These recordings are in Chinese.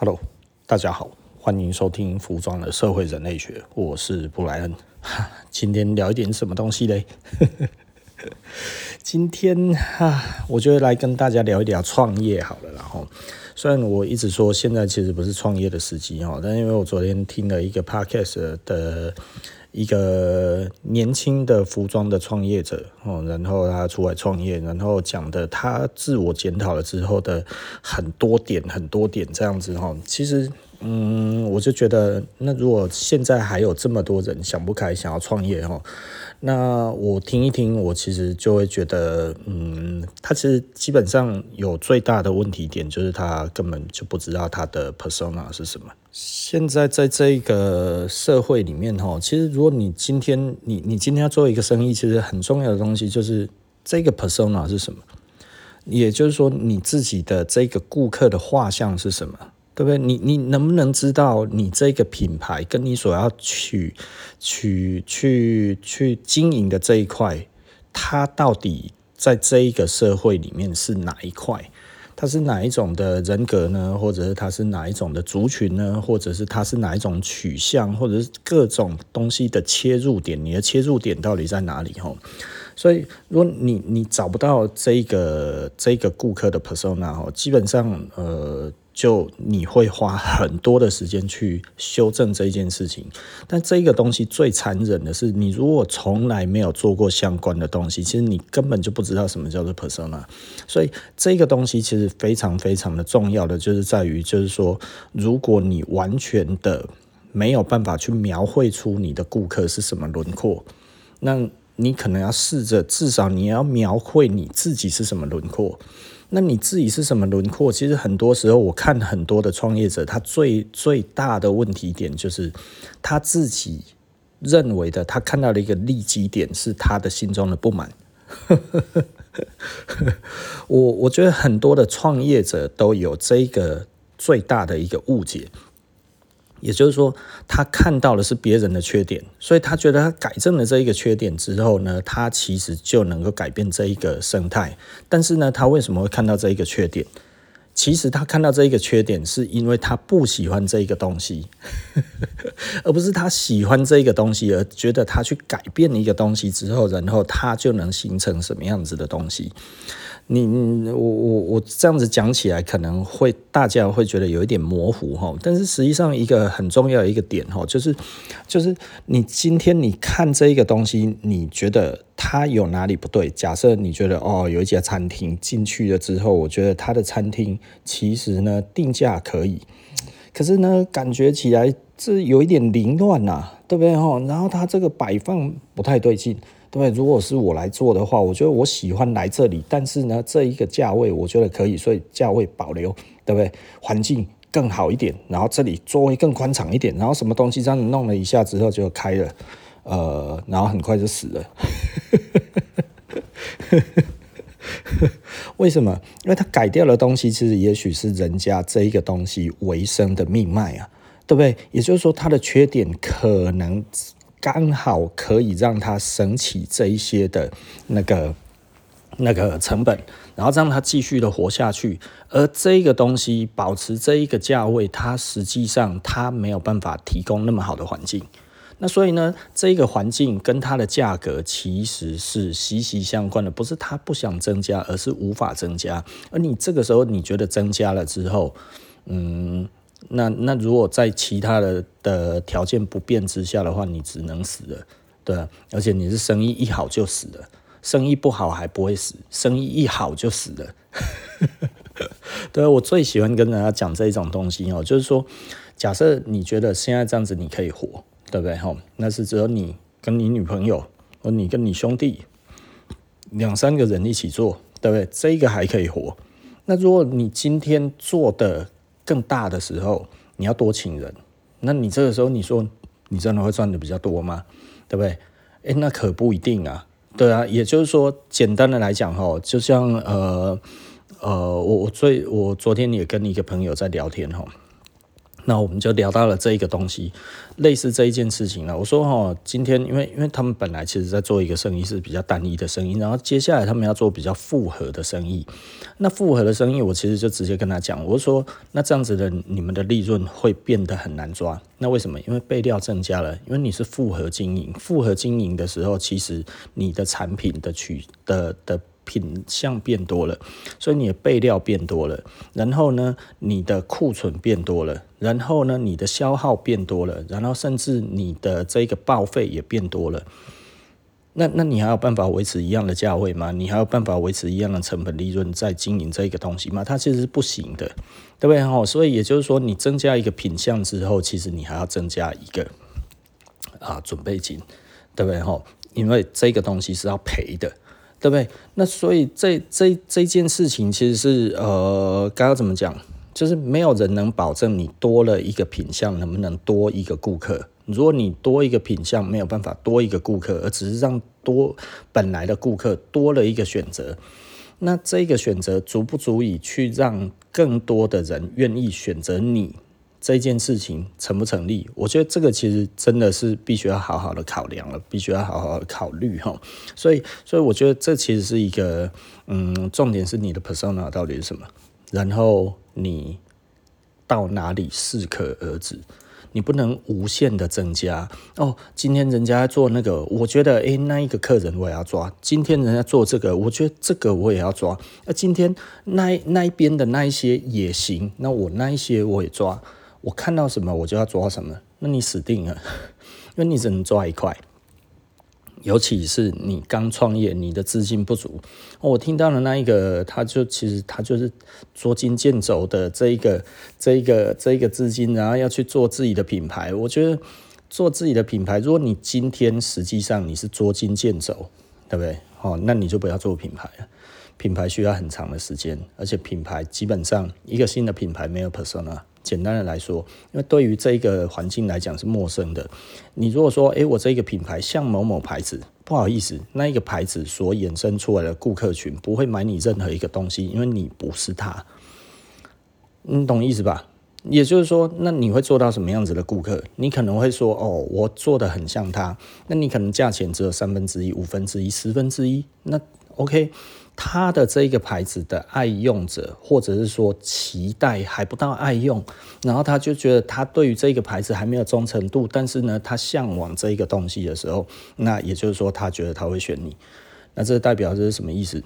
Hello，大家好，欢迎收听服装的社会人类学，我是布莱恩。今天聊一点什么东西嘞？今天哈，我就来跟大家聊一聊创业好了。然后，虽然我一直说现在其实不是创业的时机哈，但因为我昨天听了一个 podcast 的。一个年轻的服装的创业者，哦，然后他出来创业，然后讲的他自我检讨了之后的很多点，很多点这样子哈。其实，嗯，我就觉得，那如果现在还有这么多人想不开，想要创业哈。那我听一听，我其实就会觉得，嗯，他其实基本上有最大的问题点，就是他根本就不知道他的 persona 是什么。现在在这个社会里面，哈，其实如果你今天你你今天要做一个生意，其实很重要的东西就是这个 persona 是什么，也就是说你自己的这个顾客的画像是什么。对不对？你你能不能知道你这个品牌跟你所要去去去去经营的这一块，它到底在这一个社会里面是哪一块？它是哪一种的人格呢？或者是它是哪一种的族群呢？或者是它是哪一种取向？或者是各种东西的切入点？你的切入点到底在哪里？吼，所以如果你你找不到这个这个顾客的 persona，基本上呃。就你会花很多的时间去修正这件事情，但这个东西最残忍的是，你如果从来没有做过相关的东西，其实你根本就不知道什么叫做 persona。所以这个东西其实非常非常的重要的，就是在于，就是说，如果你完全的没有办法去描绘出你的顾客是什么轮廓，那你可能要试着，至少你要描绘你自己是什么轮廓。那你自己是什么轮廓？其实很多时候，我看很多的创业者，他最最大的问题点就是他自己认为的，他看到的一个利基点是他的心中的不满。我我觉得很多的创业者都有这个最大的一个误解。也就是说，他看到的是别人的缺点，所以他觉得他改正了这一个缺点之后呢，他其实就能够改变这一个生态。但是呢，他为什么会看到这一个缺点？其实他看到这一个缺点，是因为他不喜欢这一个东西，而不是他喜欢这一个东西，而觉得他去改变一个东西之后，然后他就能形成什么样子的东西。你我我我这样子讲起来，可能会大家会觉得有一点模糊哈，但是实际上一个很重要的一个点哈，就是就是你今天你看这一个东西，你觉得它有哪里不对？假设你觉得哦，有一家餐厅进去了之后，我觉得它的餐厅其实呢定价可以，可是呢感觉起来这有一点凌乱呐，对不对哈？然后它这个摆放不太对劲。对不对？如果是我来做的话，我觉得我喜欢来这里，但是呢，这一个价位我觉得可以，所以价位保留，对不对？环境更好一点，然后这里座位更宽敞一点，然后什么东西这样弄了一下之后就开了，呃，然后很快就死了。为什么？因为他改掉的东西，其实也许是人家这一个东西维生的命脉啊，对不对？也就是说，它的缺点可能。刚好可以让他省起这一些的那个那个成本，然后让他继续的活下去。而这个东西保持这一个价位，它实际上它没有办法提供那么好的环境。那所以呢，这个环境跟它的价格其实是息息相关的，不是它不想增加，而是无法增加。而你这个时候你觉得增加了之后，嗯。那那如果在其他的的条件不变之下的话，你只能死了，对，而且你是生意一好就死了，生意不好还不会死，生意一好就死了。对，我最喜欢跟人家讲这一种东西哦，就是说，假设你觉得现在这样子你可以活，对不对？哈，那是只有你跟你女朋友，或你跟你兄弟两三个人一起做，对不对？这个还可以活。那如果你今天做的更大的时候，你要多请人，那你这个时候你说你真的会赚的比较多吗？对不对？诶，那可不一定啊。对啊，也就是说，简单的来讲哈，就像呃呃，我我最我昨天也跟一个朋友在聊天哈，那我们就聊到了这一个东西，类似这一件事情了。我说哈，今天因为因为他们本来其实在做一个生意是比较单一的生意，然后接下来他们要做比较复合的生意。那复合的生意，我其实就直接跟他讲，我说那这样子的你们的利润会变得很难抓。那为什么？因为备料增加了，因为你是复合经营，复合经营的时候，其实你的产品的取的的。品相变多了，所以你的备料变多了，然后呢，你的库存变多了，然后呢，你的消耗变多了，然后甚至你的这个报废也变多了。那那你还有办法维持一样的价位吗？你还有办法维持一样的成本利润在经营这个东西吗？它其实是不行的，对不对？哈，所以也就是说，你增加一个品相之后，其实你还要增加一个啊准备金，对不对？哈，因为这个东西是要赔的。对不对？那所以这这这件事情其实是呃，刚刚怎么讲？就是没有人能保证你多了一个品相能不能多一个顾客。如果你多一个品相没有办法多一个顾客，而只是让多本来的顾客多了一个选择，那这个选择足不足以去让更多的人愿意选择你？这件事情成不成立？我觉得这个其实真的是必须要好好的考量了，必须要好好的考虑哈。所以，所以我觉得这其实是一个，嗯，重点是你的 persona 到底是什么，然后你到哪里适可而止，你不能无限的增加哦。今天人家做那个，我觉得诶，那一个客人我也要抓。今天人家做这个，我觉得这个我也要抓。那今天那那一边的那一些也行，那我那一些我也抓。我看到什么我就要抓什么，那你死定了，因为你只能抓一块，尤其是你刚创业，你的资金不足。我听到的那一个，他就其实他就是捉襟见肘的这一个这一个这一个资金，然后要去做自己的品牌。我觉得做自己的品牌，如果你今天实际上你是捉襟见肘，对不对？哦，那你就不要做品牌了。品牌需要很长的时间，而且品牌基本上一个新的品牌没有 persona。简单的来说，因为对于这一个环境来讲是陌生的。你如果说，诶，我这一个品牌像某某牌子，不好意思，那一个牌子所衍生出来的顾客群不会买你任何一个东西，因为你不是他。你懂意思吧？也就是说，那你会做到什么样子的顾客？你可能会说，哦，我做的很像他，那你可能价钱只有三分之一、五分之一、十分之一，那 OK。他的这一个牌子的爱用者，或者是说期待还不到爱用，然后他就觉得他对于这个牌子还没有忠诚度，但是呢，他向往这个东西的时候，那也就是说，他觉得他会选你。那这代表这是什么意思？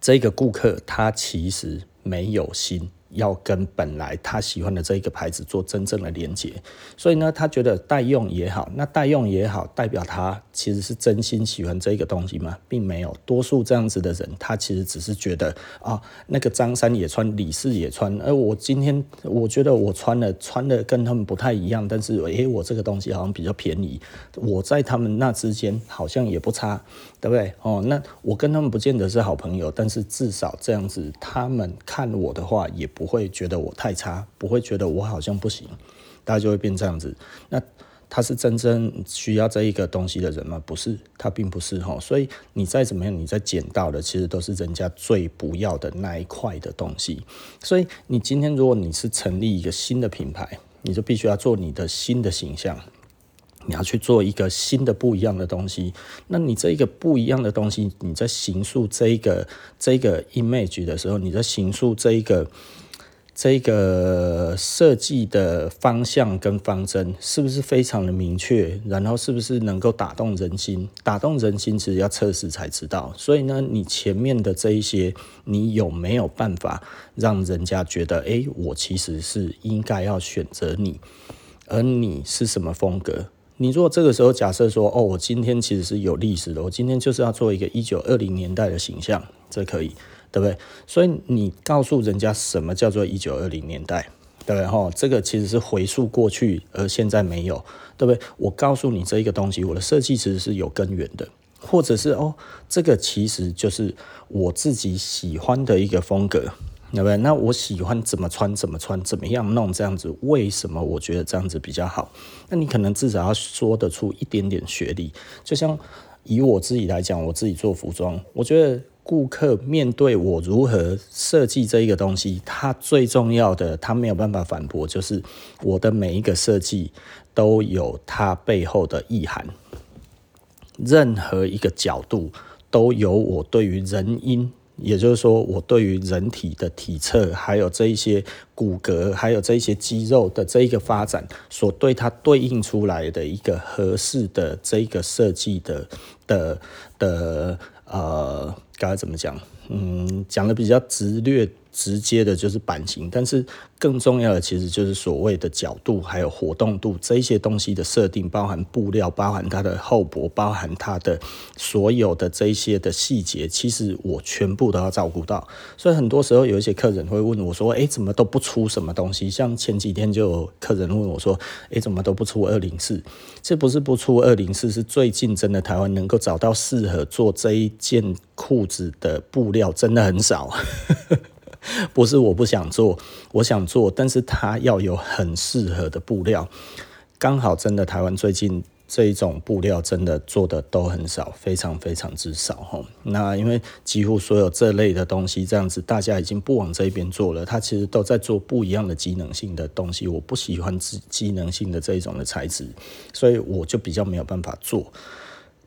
这个顾客他其实没有心。要跟本来他喜欢的这一个牌子做真正的连接，所以呢，他觉得代用也好，那代用也好，代表他其实是真心喜欢这个东西吗？并没有，多数这样子的人，他其实只是觉得啊、那个张三也穿，李四也穿，而我今天我觉得我穿了，穿的跟他们不太一样，但是诶，我这个东西好像比较便宜，我在他们那之间好像也不差，对不对？哦，那我跟他们不见得是好朋友，但是至少这样子，他们看我的话也。不会觉得我太差，不会觉得我好像不行，大家就会变这样子。那他是真正需要这一个东西的人吗？不是，他并不是哈。所以你再怎么样，你再捡到的其实都是人家最不要的那一块的东西。所以你今天如果你是成立一个新的品牌，你就必须要做你的新的形象。你要去做一个新的不一样的东西，那你这一个不一样的东西，你在形塑这一个这一个 image 的时候，你在形塑这一个。这个设计的方向跟方针是不是非常的明确？然后是不是能够打动人心？打动人心其实要测试才知道。所以呢，你前面的这一些，你有没有办法让人家觉得，哎，我其实是应该要选择你？而你是什么风格？你如果这个时候假设说，哦，我今天其实是有历史的，我今天就是要做一个一九二零年代的形象，这可以。对不对？所以你告诉人家什么叫做一九二零年代，对不对？哈，这个其实是回溯过去，而现在没有，对不对？我告诉你这一个东西，我的设计其实是有根源的，或者是哦，这个其实就是我自己喜欢的一个风格，对不对？那我喜欢怎么穿怎么穿，怎么样弄这样子，为什么我觉得这样子比较好？那你可能至少要说得出一点点学历，就像以我自己来讲，我自己做服装，我觉得。顾客面对我如何设计这一个东西，他最重要的，他没有办法反驳，就是我的每一个设计都有它背后的意涵，任何一个角度都有我对于人因。也就是说，我对于人体的体侧，还有这一些骨骼，还有这一些肌肉的这一个发展，所对它对应出来的一个合适的这一个设计的的的呃，该怎么讲？嗯，讲的比较直略。直接的就是版型，但是更重要的其实就是所谓的角度，还有活动度这一些东西的设定，包含布料，包含它的厚薄，包含它的所有的这一些的细节，其实我全部都要照顾到。所以很多时候有一些客人会问我说：“诶，怎么都不出什么东西？”像前几天就有客人问我说：“诶，怎么都不出二零四？”这不是不出二零四，是最近真的台湾能够找到适合做这一件裤子的布料真的很少。不是我不想做，我想做，但是它要有很适合的布料。刚好真的台湾最近这一种布料真的做的都很少，非常非常之少哈。那因为几乎所有这类的东西这样子，大家已经不往这边做了，它其实都在做不一样的机能性的东西。我不喜欢机机能性的这一种的材质，所以我就比较没有办法做。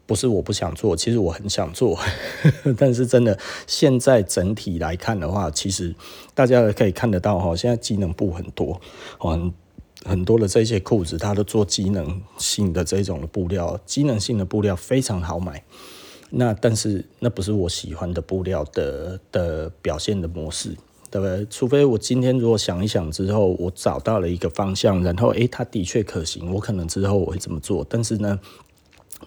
不是我不想做，其实我很想做，但是真的现在整体来看的话，其实大家可以看得到哈，现在机能布很多，很很多的这些裤子，它都做机能性的这种布料，机能性的布料非常好买。那但是那不是我喜欢的布料的的表现的模式，对不对？除非我今天如果想一想之后，我找到了一个方向，然后诶，它的确可行，我可能之后我会这么做。但是呢，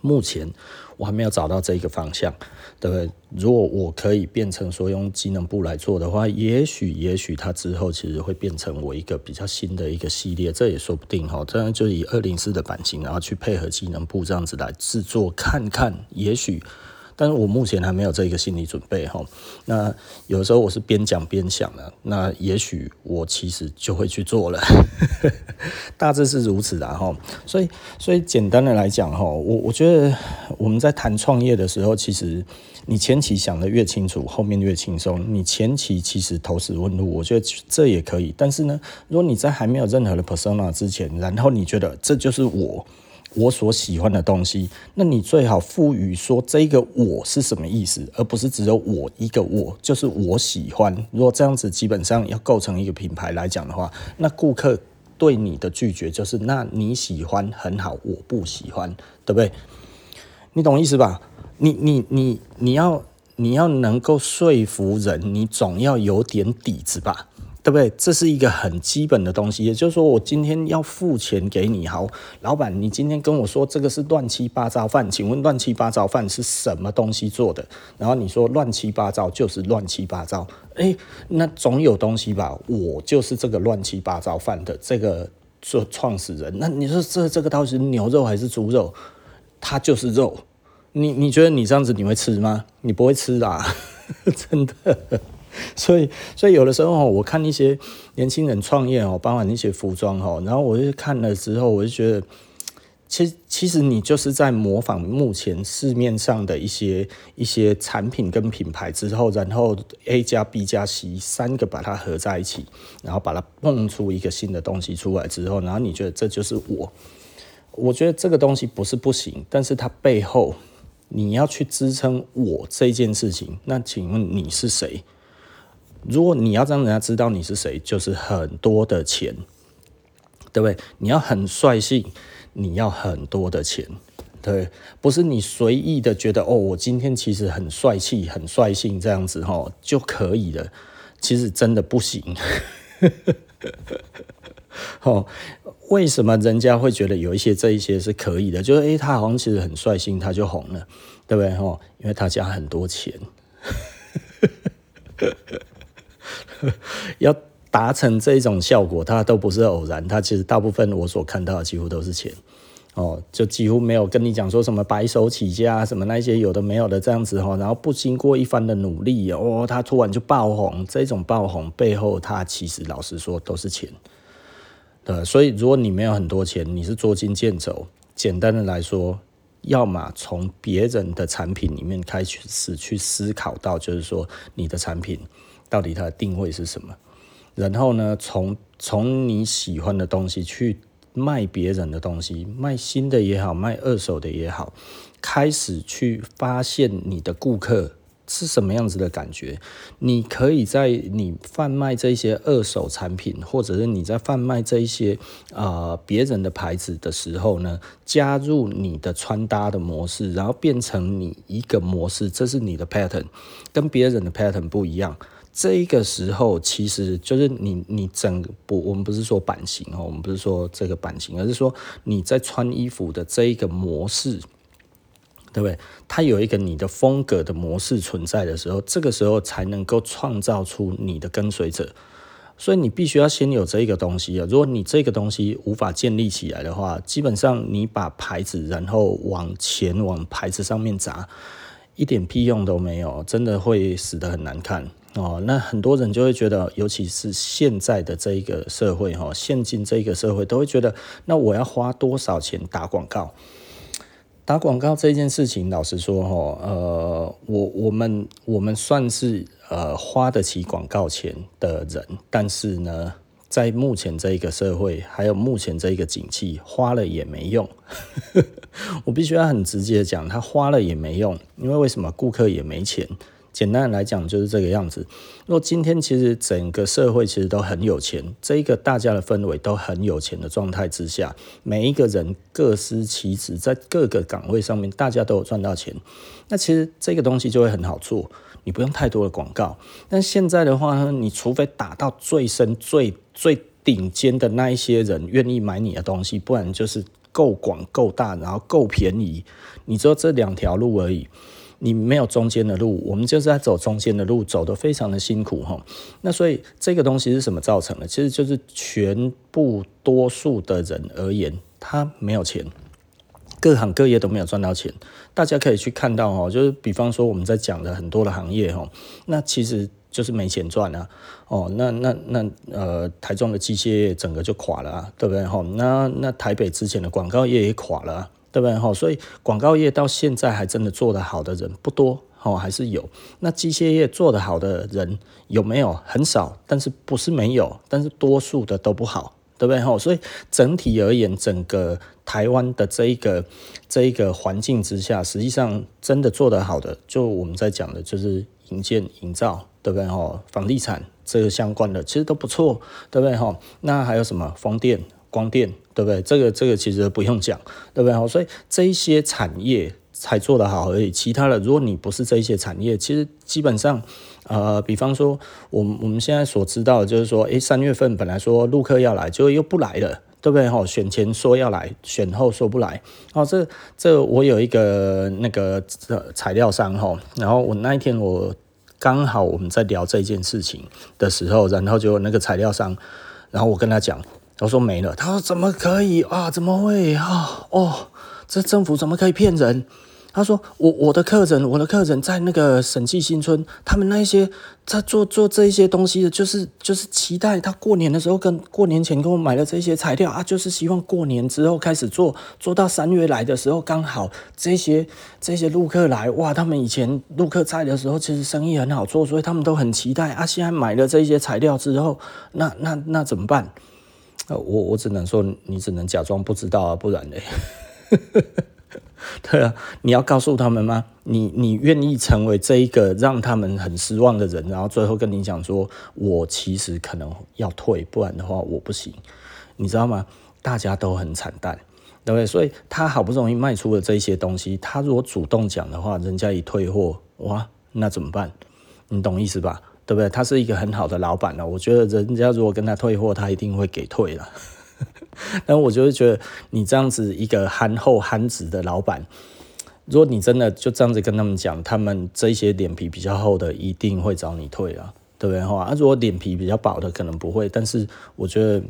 目前我还没有找到这一个方向，对不对？如果我可以变成说用机能布来做的话，也许也许它之后其实会变成我一个比较新的一个系列，这也说不定哈。这样就以二零四的版型，然后去配合机能布这样子来制作，看看也许。但是我目前还没有这个心理准备哈。那有时候我是边讲边想的，那也许我其实就会去做了，大致是如此的哈。所以，所以简单的来讲哈，我我觉得我们在谈创业的时候，其实你前期想的越清楚，后面越轻松。你前期其实投石问路，我觉得这也可以。但是呢，如果你在还没有任何的 persona 之前，然后你觉得这就是我。我所喜欢的东西，那你最好赋予说这个我是什么意思，而不是只有我一个我，就是我喜欢。如果这样子基本上要构成一个品牌来讲的话，那顾客对你的拒绝就是，那你喜欢很好，我不喜欢，对不对？你懂意思吧？你你你你要你要能够说服人，你总要有点底子吧。对不对？这是一个很基本的东西，也就是说，我今天要付钱给你，好，老板，你今天跟我说这个是乱七八糟饭，请问乱七八糟饭是什么东西做的？然后你说乱七八糟就是乱七八糟，诶，那总有东西吧？我就是这个乱七八糟饭的这个做创始人，那你说这这个到底是牛肉还是猪肉？它就是肉，你你觉得你这样子你会吃吗？你不会吃啦，真的。所以，所以有的时候我看一些年轻人创业哦，包含一些服装哦，然后我就看了之后，我就觉得，其实其实你就是在模仿目前市面上的一些一些产品跟品牌之后，然后 A 加 B 加 C 三个把它合在一起，然后把它蹦出一个新的东西出来之后，然后你觉得这就是我？我觉得这个东西不是不行，但是它背后你要去支撑我这件事情，那请问你是谁？如果你要让人家知道你是谁，就是很多的钱，对不对？你要很率性，你要很多的钱，对，不是你随意的觉得哦，我今天其实很帅气、很率性这样子哦就可以了。其实真的不行。哦，为什么人家会觉得有一些这一些是可以的？就是诶，他好像其实很率性，他就红了，对不对？齁，因为他家很多钱。要达成这种效果，它都不是偶然。它其实大部分我所看到的几乎都是钱哦，就几乎没有跟你讲说什么白手起家什么那些有的没有的这样子哈。然后不经过一番的努力哦，他突然就爆红。这种爆红背后，它其实老实说都是钱。对，所以如果你没有很多钱，你是捉襟见肘。简单的来说，要么从别人的产品里面开始去思考到，就是说你的产品到底它的定位是什么，然后呢，从从你喜欢的东西去卖别人的东西，卖新的也好，卖二手的也好，开始去发现你的顾客。是什么样子的感觉？你可以在你贩卖这些二手产品，或者是你在贩卖这一些啊别人的牌子的时候呢，加入你的穿搭的模式，然后变成你一个模式，这是你的 pattern，跟别人的 pattern 不一样。这个时候其实就是你你整不，我们不是说版型哦，我们不是说这个版型，而是说你在穿衣服的这一个模式。对不对？它有一个你的风格的模式存在的时候，这个时候才能够创造出你的跟随者。所以你必须要先有这个东西啊！如果你这个东西无法建立起来的话，基本上你把牌子然后往前往牌子上面砸，一点屁用都没有，真的会死得很难看哦。那很多人就会觉得，尤其是现在的这一个社会哈，现今这一个社会都会觉得，那我要花多少钱打广告？打广告这件事情，老实说，哈，呃，我我们我们算是呃花得起广告钱的人，但是呢，在目前这一个社会，还有目前这一个景气，花了也没用。我必须要很直接的讲，他花了也没用，因为为什么？顾客也没钱。简单来讲就是这个样子。如果今天其实整个社会其实都很有钱，这一个大家的氛围都很有钱的状态之下，每一个人各司其职，在各个岗位上面大家都有赚到钱，那其实这个东西就会很好做，你不用太多的广告。但现在的话呢，你除非打到最深、最最顶尖的那一些人愿意买你的东西，不然就是够广、够大，然后够便宜，你只有这两条路而已。你没有中间的路，我们就是在走中间的路，走得非常的辛苦哈。那所以这个东西是什么造成的？其实就是全部多数的人而言，他没有钱，各行各业都没有赚到钱。大家可以去看到哦，就是比方说我们在讲的很多的行业哈，那其实就是没钱赚啊。哦，那那那呃，台中的机械业整个就垮了啊，对不对哈？那那台北之前的广告业也垮了啊。对不对哈？所以广告业到现在还真的做得好的人不多哦，还是有。那机械业做得好的人有没有？很少，但是不是没有？但是多数的都不好，对不对哈？所以整体而言，整个台湾的这一个这一个环境之下，实际上真的做得好的，就我们在讲的就是营建、营造，对不对哈？房地产这个相关的其实都不错，对不对哈？那还有什么风电？光电对不对？这个这个其实不用讲，对不对？所以这一些产业才做得好而已。其他的，如果你不是这一些产业，其实基本上，呃，比方说，我们我们现在所知道的就是说，诶，三月份本来说陆客要来，结果又不来了，对不对？哈，选前说要来，选后说不来。哦，这这我有一个那个材料商哈，然后我那一天我刚好我们在聊这件事情的时候，然后就那个材料商，然后我跟他讲。我说没了，他说怎么可以啊？怎么会啊？哦，这政府怎么可以骗人？他说我我的客人，我的客人在那个审计新村，他们那些在做做这一些东西的，就是就是期待他过年的时候跟过年前跟我买了这些材料啊，就是希望过年之后开始做，做到三月来的时候刚好这些这些陆客来哇，他们以前陆客在的时候其实生意很好做，所以他们都很期待啊。现在买了这些材料之后，那那那怎么办？我我只能说，你只能假装不知道啊，不然嘞，对啊，你要告诉他们吗？你你愿意成为这一个让他们很失望的人，然后最后跟你讲说，我其实可能要退，不然的话我不行，你知道吗？大家都很惨淡，对不对？所以他好不容易卖出了这些东西，他如果主动讲的话，人家一退货，哇，那怎么办？你懂意思吧？对不对？他是一个很好的老板呢，我觉得人家如果跟他退货，他一定会给退了。但我就是觉得你这样子一个憨厚憨直的老板，如果你真的就这样子跟他们讲，他们这些脸皮比较厚的一定会找你退啊，对不对？哈，啊，如果脸皮比较薄的可能不会，但是我觉得。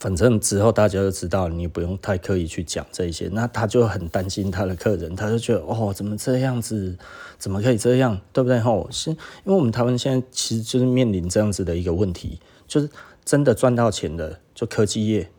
反正之后大家都知道，你不用太刻意去讲这些。那他就很担心他的客人，他就觉得哦，怎么这样子，怎么可以这样，对不对？吼，是因为我们台湾现在其实就是面临这样子的一个问题，就是真的赚到钱的，就科技业、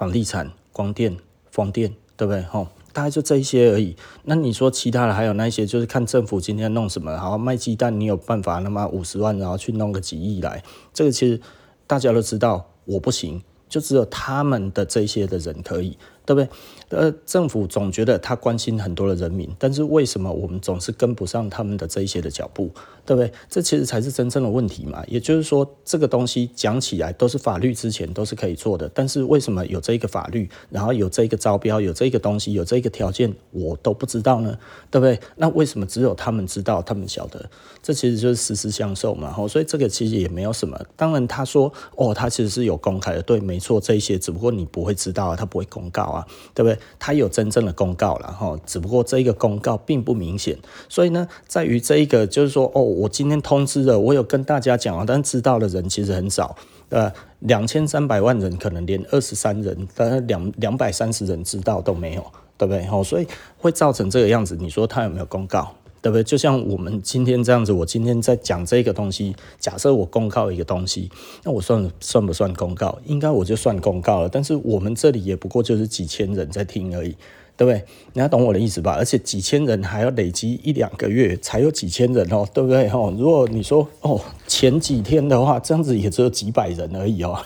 房地产、光电、风电，对不对？吼，大概就这一些而已。那你说其他的还有那些，就是看政府今天弄什么，好卖鸡蛋，你有办法那么五十万，然后去弄个几亿来？这个其实大家都知道，我不行，就只有他们的这些的人可以。对不对？呃，政府总觉得他关心很多的人民，但是为什么我们总是跟不上他们的这一些的脚步？对不对？这其实才是真正的问题嘛。也就是说，这个东西讲起来都是法律之前都是可以做的，但是为什么有这个法律，然后有这个招标，有这个东西，有这个条件，我都不知道呢？对不对？那为什么只有他们知道，他们晓得？这其实就是实时相授嘛。吼，所以这个其实也没有什么。当然他说哦，他其实是有公开的，对，没错，这一些只不过你不会知道啊，他不会公告啊。对不对？他有真正的公告了哈，只不过这一个公告并不明显，所以呢，在于这一个就是说，哦，我今天通知了，我有跟大家讲啊，但知道的人其实很少，呃，两千三百万人可能连二十三人，呃，两两百三十人知道都没有，对不对？哈，所以会造成这个样子。你说他有没有公告？对不对？就像我们今天这样子，我今天在讲这个东西，假设我公告一个东西，那我算算不算公告？应该我就算公告了。但是我们这里也不过就是几千人在听而已，对不对？你要懂我的意思吧？而且几千人还要累积一两个月才有几千人哦，对不对？哦，如果你说哦前几天的话，这样子也只有几百人而已哦，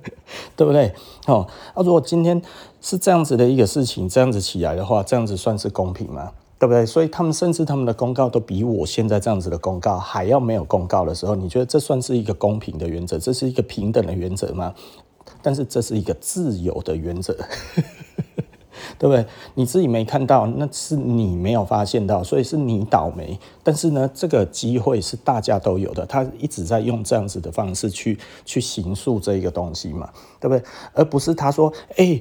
对不对？哦，那如果今天是这样子的一个事情，这样子起来的话，这样子算是公平吗？对不对？所以他们甚至他们的公告都比我现在这样子的公告还要没有公告的时候，你觉得这算是一个公平的原则？这是一个平等的原则吗？但是这是一个自由的原则，对不对？你自己没看到，那是你没有发现到，所以是你倒霉。但是呢，这个机会是大家都有的，他一直在用这样子的方式去去形塑这个东西嘛，对不对？而不是他说，哎。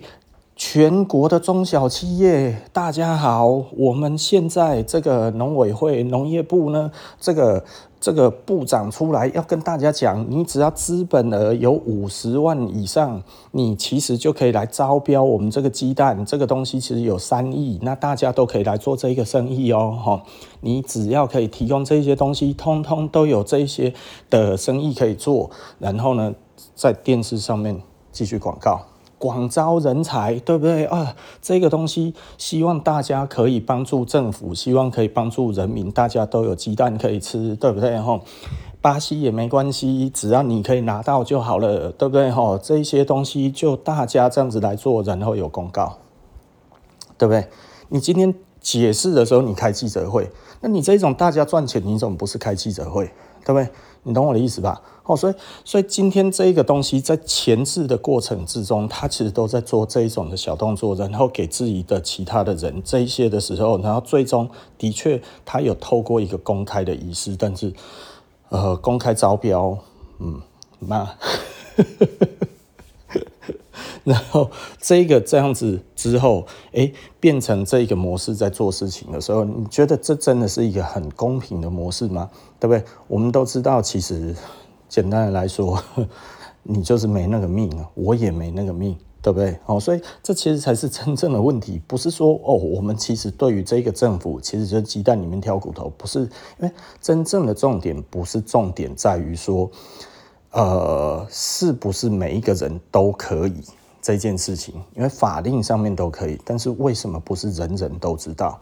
全国的中小企业，大家好，我们现在这个农委会、农业部呢，这个这个部长出来要跟大家讲，你只要资本额有五十万以上，你其实就可以来招标我们这个鸡蛋，这个东西其实有三亿，那大家都可以来做这个生意哦，哈，你只要可以提供这些东西，通通都有这些的生意可以做，然后呢，在电视上面继续广告。广招人才，对不对啊？这个东西希望大家可以帮助政府，希望可以帮助人民，大家都有鸡蛋可以吃，对不对？哈，巴西也没关系，只要你可以拿到就好了，对不对？哈，这些东西就大家这样子来做，然后有公告，对不对？你今天解释的时候，你开记者会，那你这种大家赚钱，你怎么不是开记者会？对不对？你懂我的意思吧？哦，所以，所以今天这个东西在前置的过程之中，他其实都在做这一种的小动作，然后给自己的其他的人这一些的时候，然后最终的确他有透过一个公开的仪式，但是，呃，公开招标，嗯，那。然后这个这样子之后，哎，变成这个模式在做事情的时候，你觉得这真的是一个很公平的模式吗？对不对？我们都知道，其实简单的来说，你就是没那个命啊，我也没那个命，对不对？哦，所以这其实才是真正的问题，不是说哦，我们其实对于这个政府，其实就是鸡蛋里面挑骨头，不是，因为真正的重点不是重点在于说，呃，是不是每一个人都可以。这件事情，因为法令上面都可以，但是为什么不是人人都知道，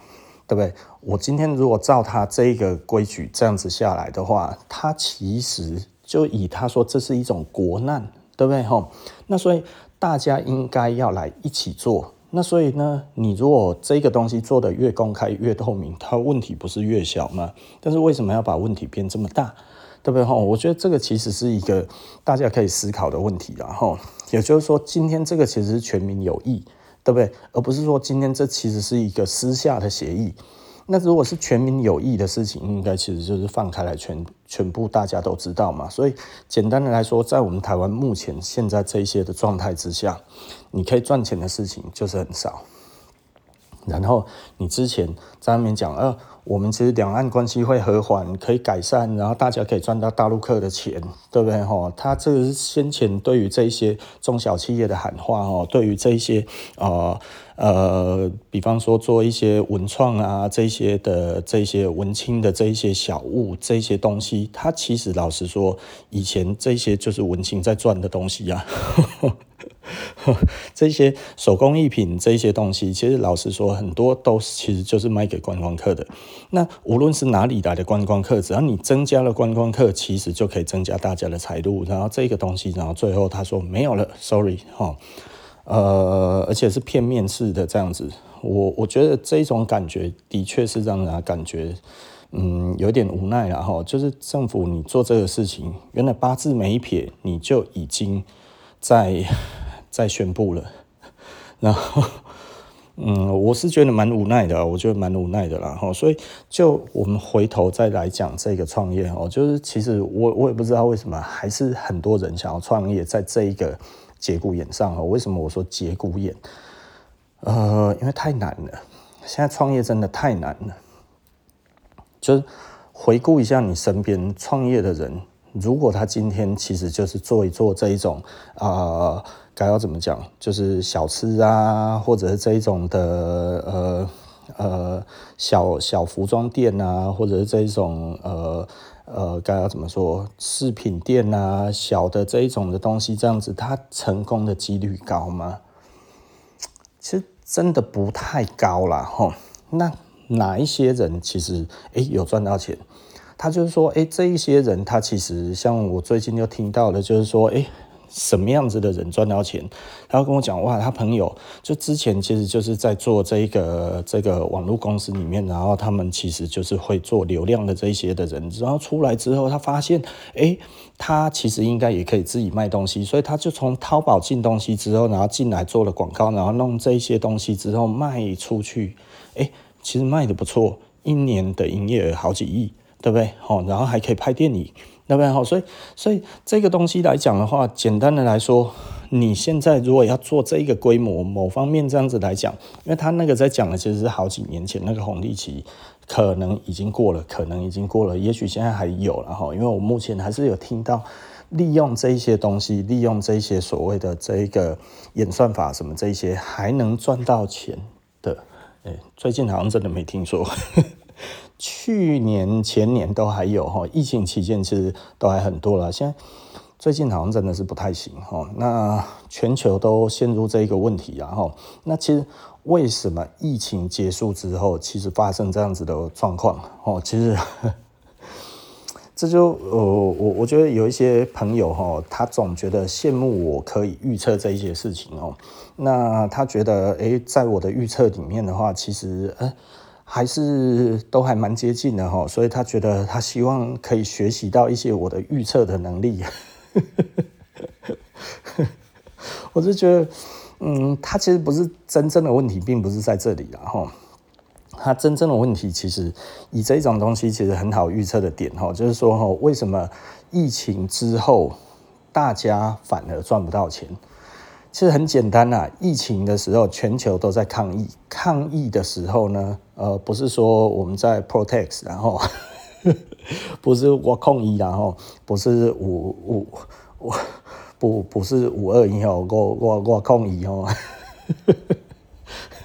对不对？我今天如果照他这个规矩这样子下来的话，他其实就以他说这是一种国难，对不对？吼，那所以大家应该要来一起做。那所以呢，你如果这个东西做得越公开越透明，它问题不是越小吗？但是为什么要把问题变这么大？对不对？吼，我觉得这个其实是一个大家可以思考的问题，然后也就是说，今天这个其实是全民有益，对不对？而不是说今天这其实是一个私下的协议。那如果是全民有益的事情，应该其实就是放开来全全部大家都知道嘛。所以简单的来说，在我们台湾目前现在这些的状态之下，你可以赚钱的事情就是很少。然后你之前在那边讲，呃，我们其实两岸关系会和缓，可以改善，然后大家可以赚到大陆客的钱，对不对？哈，他这个是先前对于这一些中小企业的喊话哦，对于这一些呃呃，比方说做一些文创啊，这些的这些文青的这一些小物，这些东西，他其实老实说，以前这些就是文青在赚的东西呀、啊。这些手工艺品这些东西，其实老实说，很多都其实就是卖给观光客的。那无论是哪里来的观光客，只要你增加了观光客，其实就可以增加大家的财路。然后这个东西，然后最后他说没有了，sorry 哈，呃，而且是片面式的这样子。我我觉得这种感觉的确是让人感觉。嗯，有点无奈了哈，就是政府你做这个事情，原来八字没一撇，你就已经在再宣布了，然后 嗯，我是觉得蛮无奈的，我觉得蛮无奈的啦哈，所以就我们回头再来讲这个创业哦，就是其实我我也不知道为什么还是很多人想要创业在这一个节骨眼上哦，为什么我说节骨眼？呃，因为太难了，现在创业真的太难了。就是回顾一下你身边创业的人，如果他今天其实就是做一做这一种啊，该、要怎么讲，就是小吃啊，或者是这一种的呃呃小小服装店啊，或者是这一种呃呃该要怎么说饰品店啊，小的这一种的东西，这样子，他成功的几率高吗？其实真的不太高啦。吼，那。哪一些人其实诶有赚到钱？他就是说诶这一些人他其实像我最近又听到的，就是说诶什么样子的人赚到钱？他跟我讲哇，他朋友就之前其实就是在做这个这个网络公司里面，然后他们其实就是会做流量的这一些的人，然后出来之后他发现诶他其实应该也可以自己卖东西，所以他就从淘宝进东西之后，然后进来做了广告，然后弄这些东西之后卖出去，诶其实卖的不错，一年的营业额好几亿，对不对？好，然后还可以拍电影，对不对？好，所以所以这个东西来讲的话，简单的来说，你现在如果要做这一个规模，某方面这样子来讲，因为他那个在讲的其实是好几年前那个红利期，可能已经过了，可能已经过了，也许现在还有了哈。因为我目前还是有听到利用这一些东西，利用这些所谓的这一个演算法什么这些，还能赚到钱的。欸、最近好像真的没听说，去年前年都还有哈，疫情期间其实都还很多了。现在最近好像真的是不太行哈。那全球都陷入这一个问题，然后那其实为什么疫情结束之后，其实发生这样子的状况？哦，其实。这就呃，我我觉得有一些朋友哈，他总觉得羡慕我可以预测这一些事情哦。那他觉得，诶，在我的预测里面的话，其实呃，还是都还蛮接近的哈。所以他觉得他希望可以学习到一些我的预测的能力。我就觉得，嗯，他其实不是真正的问题，并不是在这里了哈。他真正的问题，其实以这种东西，其实很好预测的点哈，就是说哈，为什么疫情之后大家反而赚不到钱？其实很简单呐，疫情的时候全球都在抗疫，抗疫的时候呢，呃，不是说我们在 protect，然后 不是我控一，然后不是五五我不不是五二一哦，我我我控一哦。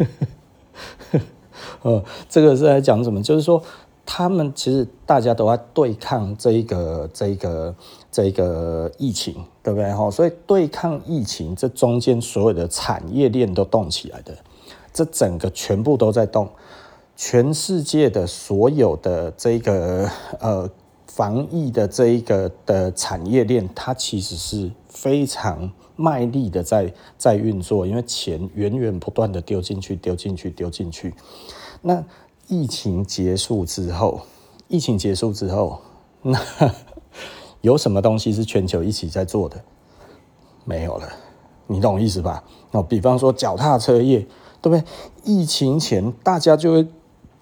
呃，这个是在讲什么？就是说，他们其实大家都在对抗这一个、这一个、这个疫情，对不对？哈，所以对抗疫情，这中间所有的产业链都动起来的，这整个全部都在动，全世界的所有的这个 呃防疫的这一个的产业链，它其实是非常卖力的在在运作，因为钱源源不断的丢进去，丢进去，丢进去。那疫情结束之后，疫情结束之后，那 有什么东西是全球一起在做的？没有了，你懂意思吧？哦，比方说脚踏车业，对不对？疫情前大家就会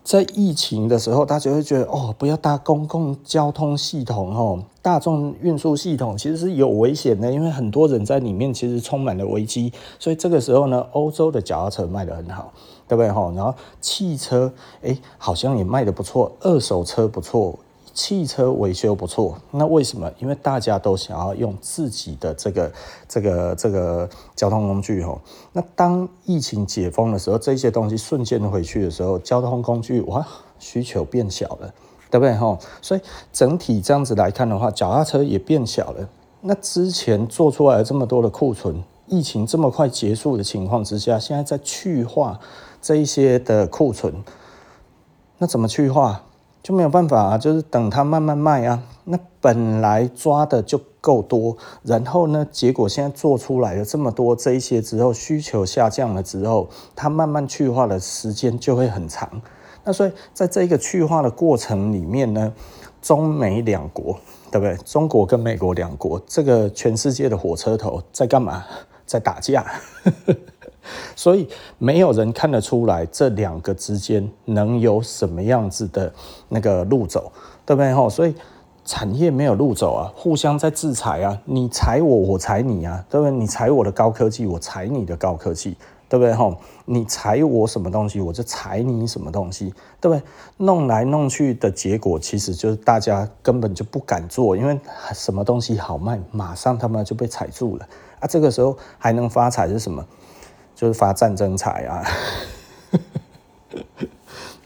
在疫情的时候，大家会觉得哦，不要搭公共交通系统哦，大众运输系统其实是有危险的，因为很多人在里面其实充满了危机，所以这个时候呢，欧洲的脚踏车卖得很好。对不对哈？然后汽车，哎，好像也卖得不错，二手车不错，汽车维修不错。那为什么？因为大家都想要用自己的这个、这个、这个交通工具哈。那当疫情解封的时候，这些东西瞬间回去的时候，交通工具哇，需求变小了，对不对哈？所以整体这样子来看的话，脚踏车也变小了。那之前做出来这么多的库存，疫情这么快结束的情况之下，现在在去化这一些的库存，那怎么去化？就没有办法啊，就是等它慢慢卖啊。那本来抓的就够多，然后呢，结果现在做出来了这么多这一些之后，需求下降了之后，它慢慢去化的时间就会很长。那所以在这一个去化的过程里面呢，中美两国，对不对？中国跟美国两国，这个全世界的火车头在干嘛？在打架。所以没有人看得出来这两个之间能有什么样子的那个路走，对不对？吼，所以产业没有路走啊，互相在制裁啊，你踩我，我踩你啊，对不对？你踩我的高科技，我踩你的高科技，对不对？吼，你踩我什么东西，我就踩你什么东西，对不对？弄来弄去的结果，其实就是大家根本就不敢做，因为什么东西好卖，马上他们就被踩住了啊。这个时候还能发财是什么？就是发战争财啊，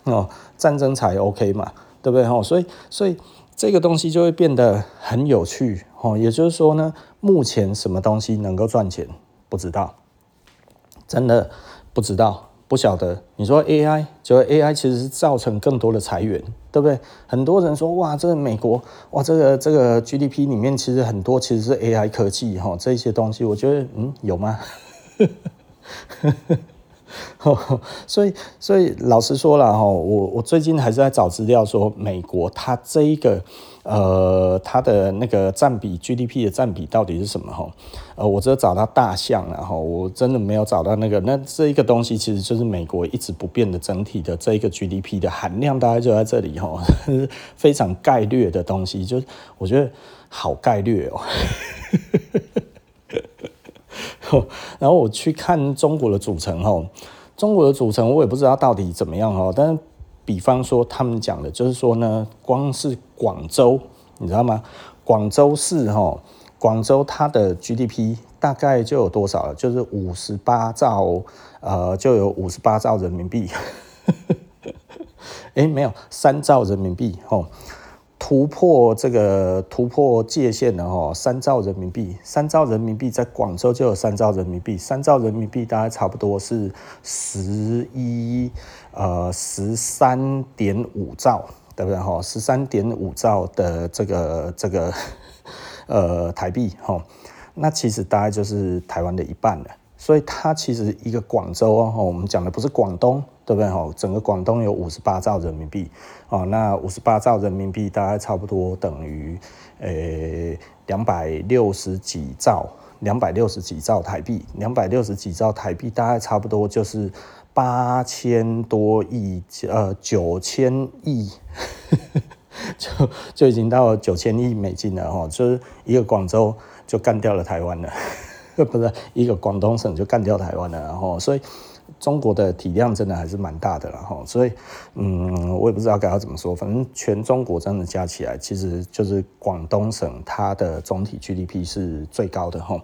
哦，战争财 OK 嘛，对不对？哦，所以所以这个东西就会变得很有趣哦。也就是说呢，目前什么东西能够赚钱，不知道，真的不知道，不晓得。你说 AI，就 AI 其实是造成更多的裁员，对不对？很多人说哇，这个美国哇，这个这个 GDP 里面其实很多其实是 AI 科技哈，这些东西，我觉得嗯，有吗？所以，所以老实说了哈，我我最近还是在找资料，说美国它这一个呃，它的那个占比 GDP 的占比到底是什么哈？呃，我只有找到大象了哈，我真的没有找到那个。那这一个东西其实就是美国一直不变的整体的这一个 GDP 的含量，大概就在这里哈，非常概略的东西，就是我觉得好概略哦。然后我去看中国的组成哈，中国的组成我也不知道到底怎么样哈，但是比方说他们讲的就是说呢，光是广州，你知道吗？广州市哈，广州它的 GDP 大概就有多少了？就是五十八兆，呃，就有五十八兆人民币。哎，没有，三兆人民币哈。突破这个突破界限的哈，三兆人民币，三兆人民币在广州就有三兆人民币，三兆人民币大概差不多是十一呃十三点五兆，对不对哈？十三点五兆的这个这个 呃台币哈，那其实大概就是台湾的一半了。所以它其实一个广州哦，我们讲的不是广东，对不对？哈，整个广东有五十八兆人民币哦，那五十八兆人民币大概差不多等于呃两百六十几兆，两百六十几兆台币，两百六十几兆台币大概差不多就是八千多亿，呃九千亿，就就已经到九千亿美金了哈，就是一个广州就干掉了台湾了。不是一个广东省就干掉台湾了，然后所以中国的体量真的还是蛮大的，然后所以嗯，我也不知道该要怎么说，反正全中国真的加起来，其实就是广东省它的总体 GDP 是最高的哈。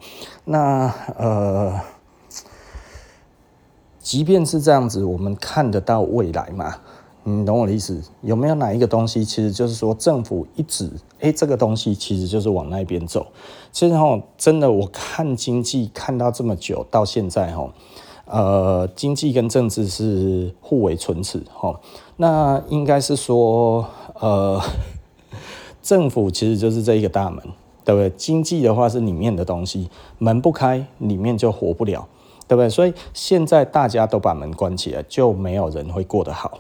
那呃，即便是这样子，我们看得到未来嘛？你懂我的意思？有没有哪一个东西，其实就是说政府一直哎，这个东西其实就是往那边走。其实哈，真的我看经济看到这么久，到现在哈，呃，经济跟政治是互为唇齿哈。那应该是说，呃，政府其实就是这一个大门，对不对？经济的话是里面的东西，门不开，里面就活不了，对不对？所以现在大家都把门关起来，就没有人会过得好。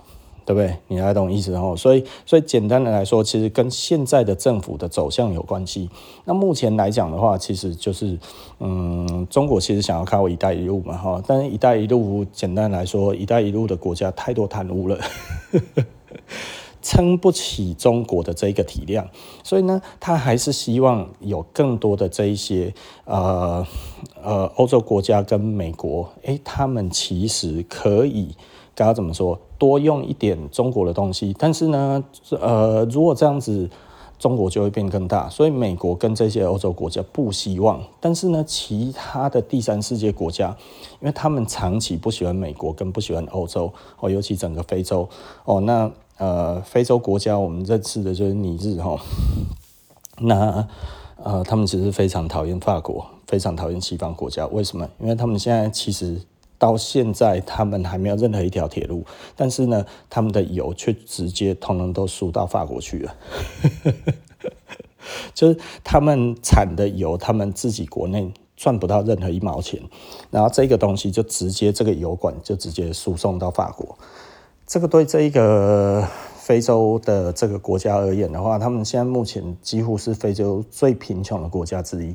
对不对？你来懂意思哦。所以，所以简单的来说，其实跟现在的政府的走向有关系。那目前来讲的话，其实就是，嗯，中国其实想要靠“一带一路”嘛，哈。但是“一带一路”简单来说，“一带一路”的国家太多贪污了，撑不起中国的这个体量。所以呢，他还是希望有更多的这一些，呃呃，欧洲国家跟美国，诶，他们其实可以。该要怎么说？多用一点中国的东西，但是呢，呃，如果这样子，中国就会变更大。所以美国跟这些欧洲国家不希望，但是呢，其他的第三世界国家，因为他们长期不喜欢美国，跟不喜欢欧洲哦，尤其整个非洲哦，那呃，非洲国家我们认识的就是尼日哈，那呃，他们其实非常讨厌法国，非常讨厌西方国家。为什么？因为他们现在其实到现在，他们还没有任何一条铁路，但是呢，他们的油却直接通通都输到法国去了。就是他们产的油，他们自己国内赚不到任何一毛钱，然后这个东西就直接这个油管就直接输送到法国。这个对这一个非洲的这个国家而言的话，他们现在目前几乎是非洲最贫穷的国家之一。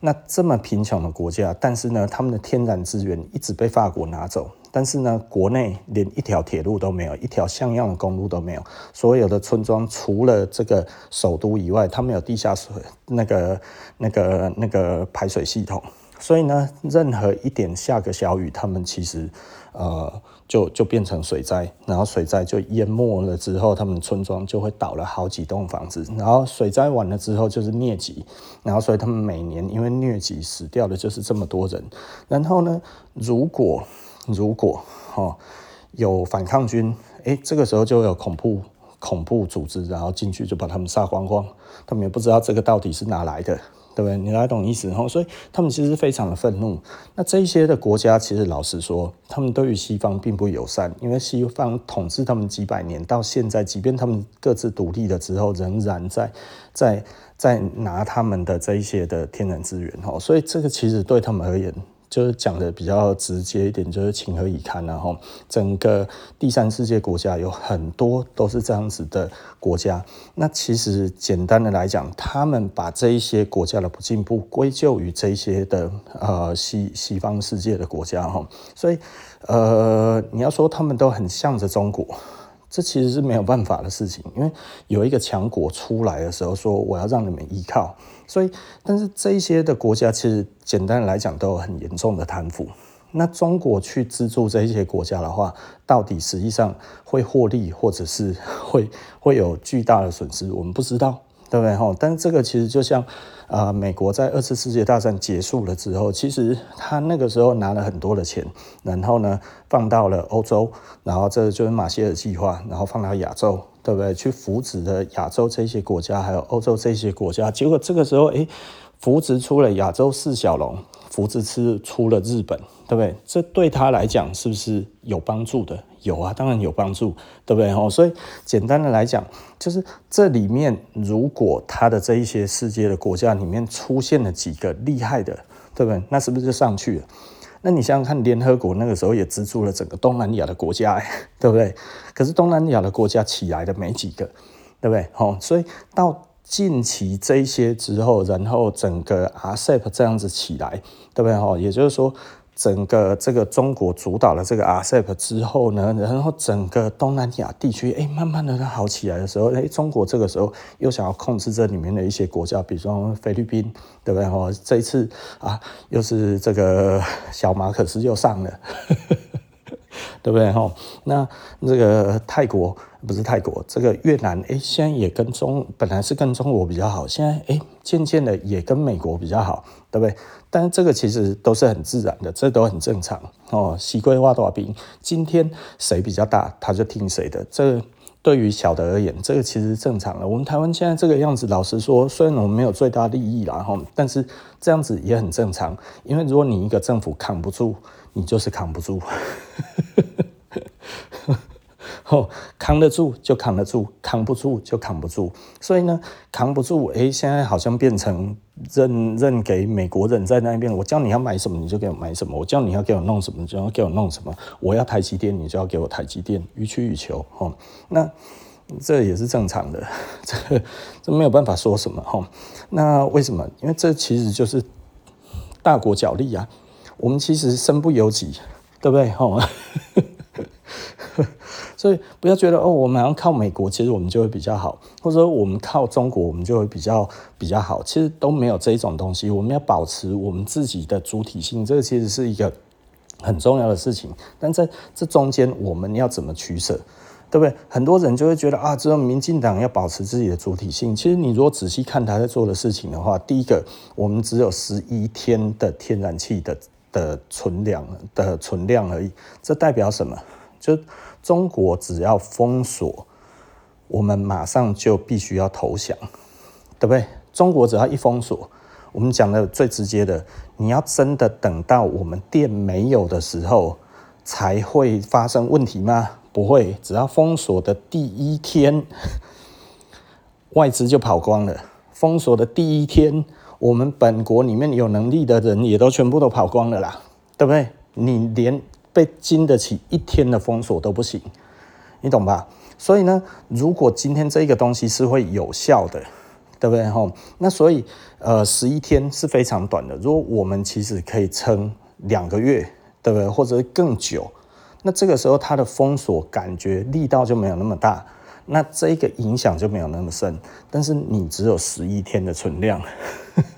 那这么贫穷的国家，但是呢，他们的天然资源一直被法国拿走。但是呢，国内连一条铁路都没有，一条像样的公路都没有。所有的村庄除了这个首都以外，它没有地下水那个、那个、那个排水系统。所以呢，任何一点下个小雨，他们其实呃就就变成水灾，然后水灾就淹没了之后，他们村庄就会倒了好几栋房子。然后水灾完了之后就是疟疾，然后所以他们每年因为疟疾死掉的就是这么多人。然后呢，如果如果哈有反抗军，哎，这个时候就有恐怖恐怖组织，然后进去就把他们杀光光，他们也不知道这个到底是哪来的，对不对？你来懂意思哈？所以他们其实非常的愤怒。那这一些的国家，其实老实说，他们对于西方并不友善，因为西方统治他们几百年，到现在，即便他们各自独立了之后，仍然在在在拿他们的这一些的天然资源哈，所以这个其实对他们而言。就是讲的比较直接一点，就是情何以堪，然后整个第三世界国家有很多都是这样子的国家。那其实简单的来讲，他们把这一些国家的不进步归咎于这些的呃西西方世界的国家哈。所以呃，你要说他们都很向着中国。这其实是没有办法的事情，因为有一个强国出来的时候说我要让你们依靠，所以但是这一些的国家其实简单来讲都有很严重的贪腐。那中国去资助这一些国家的话，到底实际上会获利，或者是会会有巨大的损失，我们不知道。对不对哈？但这个其实就像，啊、呃，美国在二次世界大战结束了之后，其实他那个时候拿了很多的钱，然后呢放到了欧洲，然后这就是马歇尔计划，然后放到亚洲，对不对？去扶植的亚洲这些国家，还有欧洲这些国家，结果这个时候，哎，扶植出了亚洲四小龙，扶植出出了日本，对不对？这对他来讲是不是有帮助的？有啊，当然有帮助，对不对？哦，所以简单的来讲，就是这里面如果他的这一些世界的国家里面出现了几个厉害的，对不对？那是不是就上去了？那你想想看，联合国那个时候也资助了整个东南亚的国家，对不对？可是东南亚的国家起来的没几个，对不对？哦，所以到近期这些之后，然后整个 RCEP 这样子起来，对不对？哦，也就是说。整个这个中国主导了这个 RCEP 之后呢，然后整个东南亚地区，哎，慢慢的它好起来的时候，哎，中国这个时候又想要控制这里面的一些国家，比如说菲律宾，对不对？哦，这一次啊，又是这个小马可斯又上了。对不对哈？那这个泰国不是泰国，这个越南哎，现在也跟中本来是跟中国比较好，现在哎渐渐的也跟美国比较好，对不对？但是这个其实都是很自然的，这都很正常哦。西归挖大饼，今天谁比较大，他就听谁的。这对于小的而言，这个其实正常的。我们台湾现在这个样子，老实说，虽然我们没有最大利益啦哈，但是这样子也很正常。因为如果你一个政府扛不住，你就是扛不住。哦，扛得住就扛得住，扛不住就扛不住。所以呢，扛不住，哎，现在好像变成认认给美国人在那边。我叫你要买什么，你就给我买什么；我叫你要给我弄什么，你就要给我弄什么。我要台积电，你就要给我台积电，予取予求。哦，那这也是正常的，这这没有办法说什么。哈，那为什么？因为这其实就是大国角力啊。我们其实身不由己，对不对？哈。所以不要觉得哦，我们要靠美国，其实我们就会比较好，或者说我们靠中国，我们就会比较比较好。其实都没有这一种东西。我们要保持我们自己的主体性，这个其实是一个很重要的事情。但在这中间，我们要怎么取舍，对不对？很多人就会觉得啊，只有民进党要保持自己的主体性。其实你如果仔细看他在做的事情的话，第一个，我们只有十一天的天然气的的存量的存量而已，这代表什么？就中国只要封锁，我们马上就必须要投降，对不对？中国只要一封锁，我们讲的最直接的，你要真的等到我们店没有的时候才会发生问题吗？不会，只要封锁的第一天，外资就跑光了。封锁的第一天，我们本国里面有能力的人也都全部都跑光了啦，对不对？你连被经得起一天的封锁都不行，你懂吧？所以呢，如果今天这个东西是会有效的，对不对？吼，那所以呃，十一天是非常短的。如果我们其实可以撑两个月，对不对？或者更久，那这个时候它的封锁感觉力道就没有那么大，那这个影响就没有那么深。但是你只有十一天的存量，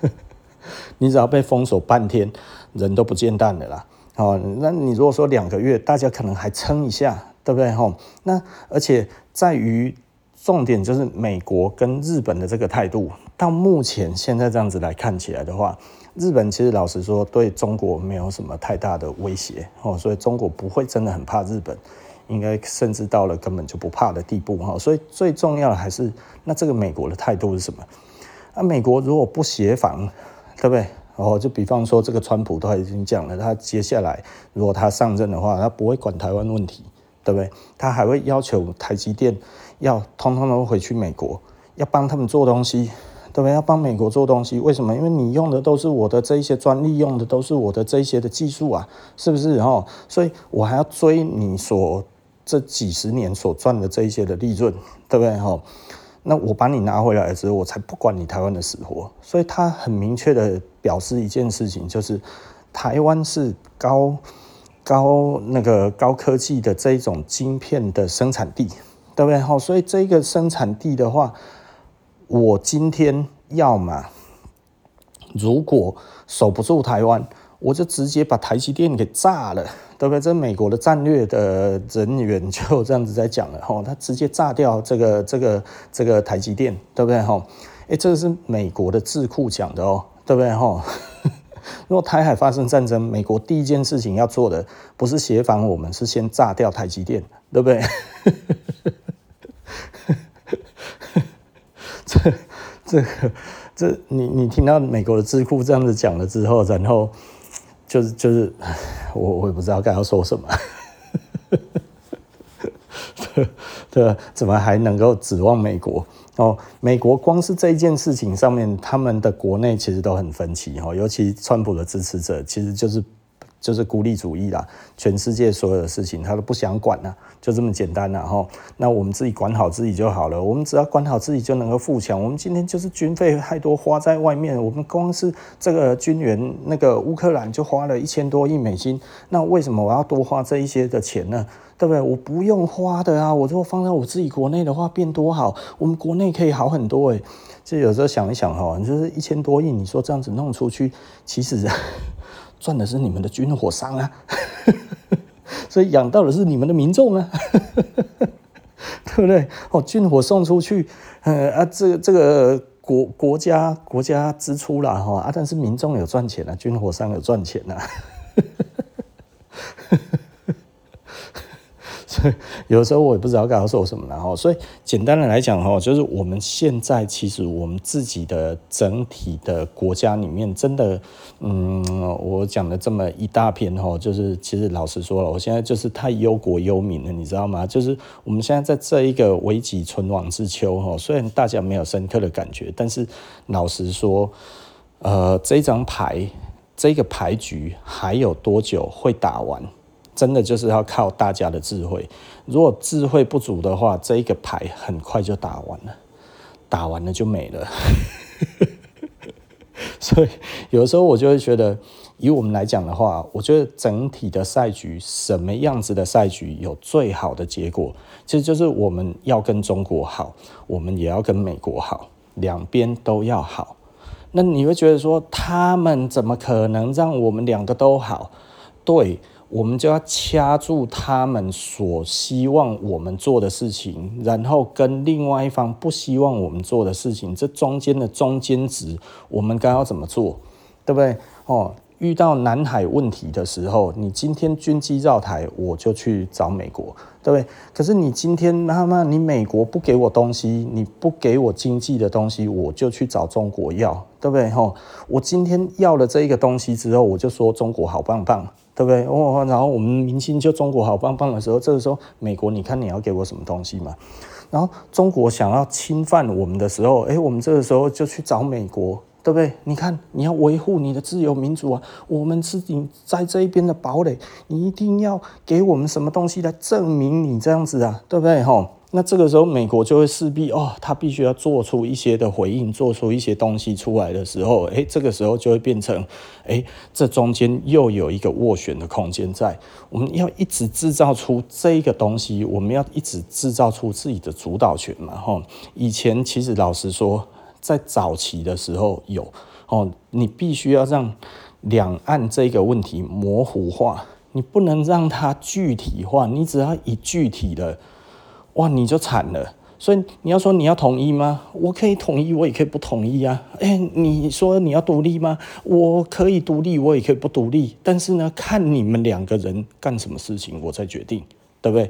你只要被封锁半天，人都不见蛋了啦。哦，那你如果说两个月，大家可能还撑一下，对不对？吼，那而且在于重点就是美国跟日本的这个态度，到目前现在这样子来看起来的话，日本其实老实说对中国没有什么太大的威胁，哦，所以中国不会真的很怕日本，应该甚至到了根本就不怕的地步，哈。所以最重要的还是那这个美国的态度是什么？那美国如果不协防，对不对？哦，就比方说这个川普都已经讲了，他接下来如果他上任的话，他不会管台湾问题，对不对？他还会要求台积电要通通都回去美国，要帮他们做东西，对不对？要帮美国做东西，为什么？因为你用的都是我的这一些专利，用的都是我的这一些的技术啊，是不是？哦，所以我还要追你所这几十年所赚的这一些的利润，对不对？哦。那我把你拿回来之后，我才不管你台湾的死活。所以他很明确的表示一件事情，就是台湾是高高那个高科技的这一种晶片的生产地，对不对？好，所以这个生产地的话，我今天要嘛，如果守不住台湾，我就直接把台积电给炸了。对不对？这美国的战略的人员就 这样子在讲了哈，他直接炸掉这个这个这个台积电，对不对哈？哎，这个是美国的智库讲的哦，对不对哈？如果台海发生战争，美国第一件事情要做的不是协防我们，是先炸掉台积电，对不对？这这个这你你听到美国的智库这样子讲了之后，然后。就是就是，我我也不知道该要说什么，对，怎么还能够指望美国哦？美国光是这一件事情上面，他们的国内其实都很分歧哦，尤其川普的支持者，其实就是。就是孤立主义啦，全世界所有的事情他都不想管了，就这么简单了哈。那我们自己管好自己就好了，我们只要管好自己就能够富强。我们今天就是军费太多花在外面，我们光是这个军援，那个乌克兰就花了一千多亿美金。那为什么我要多花这一些的钱呢？对不对？我不用花的啊，我如果放在我自己国内的话，变多好，我们国内可以好很多诶。就有时候想一想哈，就是一千多亿，你说这样子弄出去，其实。赚的是你们的军火商啊，所以养到的是你们的民众啊，对不对？哦，军火送出去，呃啊，这这个国国家国家支出了哈啊，但是民众有赚钱啊，军火商有赚钱啊。所以有时候我也不知道该说什么了哈，所以简单的来讲哈，就是我们现在其实我们自己的整体的国家里面，真的，嗯，我讲了这么一大篇哈，就是其实老实说了，我现在就是太忧国忧民了，你知道吗？就是我们现在在这一个危急存亡之秋哈，虽然大家没有深刻的感觉，但是老实说，呃，这张牌这个牌局还有多久会打完？真的就是要靠大家的智慧，如果智慧不足的话，这一个牌很快就打完了，打完了就没了。所以有时候我就会觉得，以我们来讲的话，我觉得整体的赛局，什么样子的赛局有最好的结果，其实就是我们要跟中国好，我们也要跟美国好，两边都要好。那你会觉得说，他们怎么可能让我们两个都好？对。我们就要掐住他们所希望我们做的事情，然后跟另外一方不希望我们做的事情，这中间的中间值，我们该要怎么做，对不对？哦，遇到南海问题的时候，你今天军机绕台，我就去找美国，对不对？可是你今天他妈你美国不给我东西，你不给我经济的东西，我就去找中国要，对不对？吼，我今天要了这一个东西之后，我就说中国好棒棒，对不对？哦，然后我们明星就中国好棒棒的时候，这个时候美国，你看你要给我什么东西嘛？然后中国想要侵犯我们的时候，哎，我们这个时候就去找美国，对不对？你看你要维护你的自由民主啊，我们是你在这一边的堡垒，你一定要给我们什么东西来证明你这样子啊，对不对？吼。那这个时候，美国就会势必哦，他必须要做出一些的回应，做出一些东西出来的时候，哎，这个时候就会变成，哎，这中间又有一个斡旋的空间在。我们要一直制造出这一个东西，我们要一直制造出自己的主导权嘛，哈。以前其实老实说，在早期的时候有哦，你必须要让两岸这个问题模糊化，你不能让它具体化，你只要一具体的。哇，你就惨了。所以你要说你要统一吗？我可以统一，我也可以不统一啊。哎，你说你要独立吗？我可以独立，我也可以不独立。但是呢，看你们两个人干什么事情，我再决定，对不对？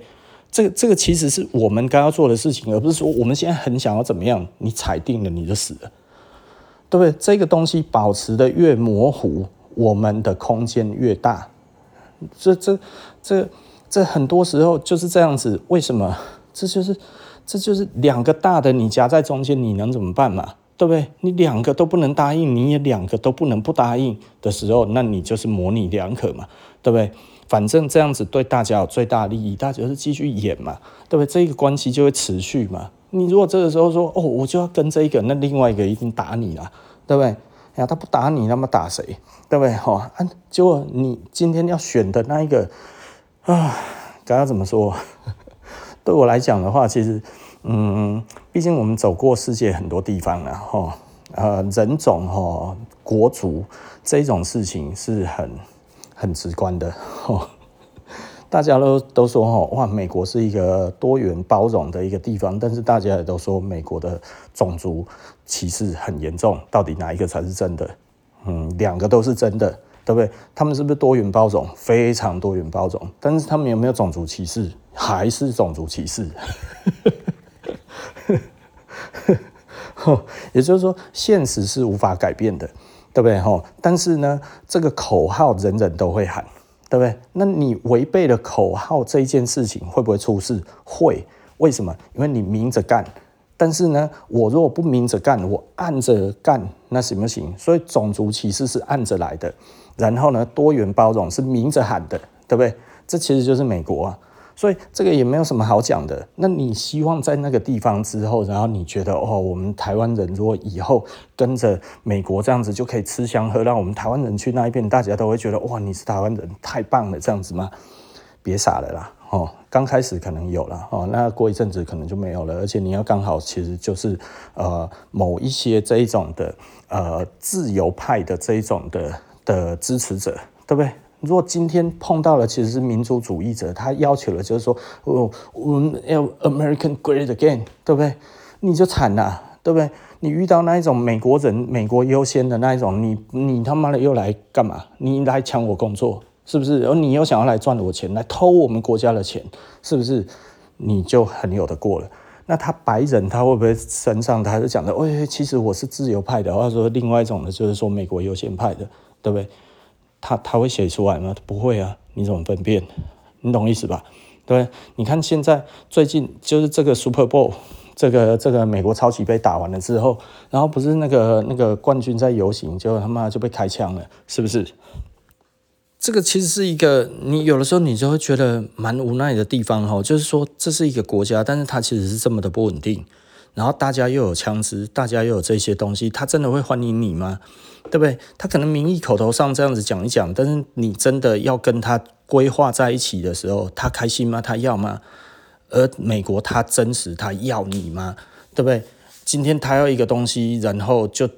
这个这个其实是我们该要做的事情，而不是说我们现在很想要怎么样，你踩定了你就死了，对不对？这个东西保持得越模糊，我们的空间越大。这这这这很多时候就是这样子，为什么？这就是，这就是两个大的，你夹在中间，你能怎么办嘛？对不对？你两个都不能答应，你也两个都不能不答应的时候，那你就是模棱两可嘛，对不对？反正这样子对大家有最大利益，大家就是继续演嘛，对不对？这个关系就会持续嘛。你如果这个时候说哦，我就要跟这一个，那另外一个一定打你了，对不对？呀，他不打你，那么打谁？对不对？哈，啊，结果你今天要选的那一个啊，刚刚怎么说？对我来讲的话，其实，嗯，毕竟我们走过世界很多地方了，哈，呃，人种哈，国族这种事情是很很直观的，哈，大家都都说哈，哇，美国是一个多元包容的一个地方，但是大家也都说美国的种族歧视很严重，到底哪一个才是真的？嗯，两个都是真的。对不对？他们是不是多元包容？非常多元包容，但是他们有没有种族歧视？还是种族歧视？也就是说，现实是无法改变的，对不对？但是呢，这个口号人人都会喊，对不对？那你违背了口号这一件事情，会不会出事？会。为什么？因为你明着干。但是呢，我如果不明着干，我暗着干，那行不行？所以种族歧视是暗着来的。然后呢，多元包容是明着喊的，对不对？这其实就是美国啊，所以这个也没有什么好讲的。那你希望在那个地方之后，然后你觉得哦，我们台湾人如果以后跟着美国这样子就可以吃香喝辣，我们台湾人去那一边，大家都会觉得哇，你是台湾人，太棒了，这样子吗？别傻了啦，哦，刚开始可能有了，哦，那过一阵子可能就没有了，而且你要刚好其实就是呃某一些这一种的呃自由派的这一种的。的支持者，对不对？如果今天碰到了其实是民族主义者，他要求的就是说，哦，我们要 American Great Again，对不对？你就惨了，对不对？你遇到那一种美国人、美国优先的那一种，你你他妈的又来干嘛？你来抢我工作，是不是？而你又想要来赚我钱，来偷我们国家的钱，是不是？你就很有得过了。那他白人他会不会身上他就讲的，哎，其实我是自由派的，或者说另外一种呢，就是说美国优先派的。对不对？他他会写出来吗？不会啊！你怎么分辨？你懂意思吧？对不对？你看现在最近就是这个 Super Bowl，这个这个美国超级杯打完了之后，然后不是那个那个冠军在游行，结果他妈就被开枪了，是不是？这个其实是一个你有的时候你就会觉得蛮无奈的地方哈，就是说这是一个国家，但是它其实是这么的不稳定，然后大家又有枪支，大家又有这些东西，他真的会欢迎你吗？对不对？他可能名义口头上这样子讲一讲，但是你真的要跟他规划在一起的时候，他开心吗？他要吗？而美国他真实他要你吗？对不对？今天他要一个东西，然后就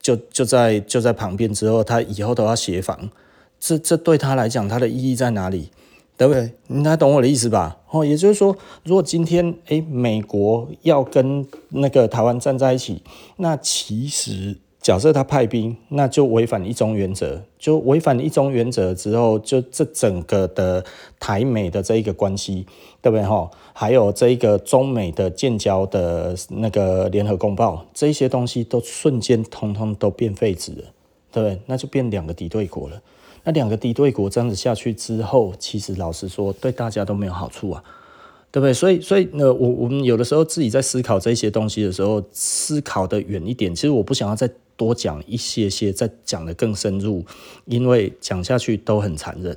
就就在就在旁边之后，他以后都要协防，这这对他来讲，他的意义在哪里？对不对？你还懂我的意思吧？哦，也就是说，如果今天诶美国要跟那个台湾站在一起，那其实。假设他派兵，那就违反一中原则，就违反一中原则之后，就这整个的台美的这一个关系，对不对哈？还有这一个中美的建交的那个联合公报，这些东西都瞬间通通都变废纸了，对不对？那就变两个敌对国了。那两个敌对国这样子下去之后，其实老实说，对大家都没有好处啊。对不对？所以，所以呢，我我们有的时候自己在思考这些东西的时候，思考的远一点。其实我不想要再多讲一些些，再讲的更深入，因为讲下去都很残忍。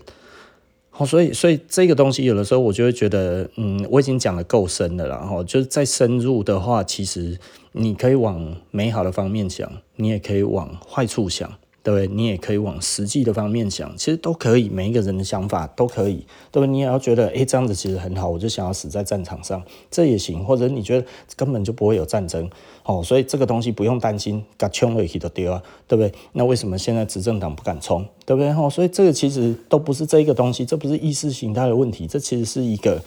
好，所以，所以这个东西有的时候我就会觉得，嗯，我已经讲的够深了，然后就是再深入的话，其实你可以往美好的方面想，你也可以往坏处想。对不对？你也可以往实际的方面想，其实都可以。每一个人的想法都可以，对不对？你也要觉得，诶，这样子其实很好，我就想要死在战场上，这也行。或者你觉得根本就不会有战争，哦，所以这个东西不用担心，敢冲回去都丢啊，对不对？那为什么现在执政党不敢冲，对不对？哦，所以这个其实都不是这一个东西，这不是意识形态的问题，这其实是一个。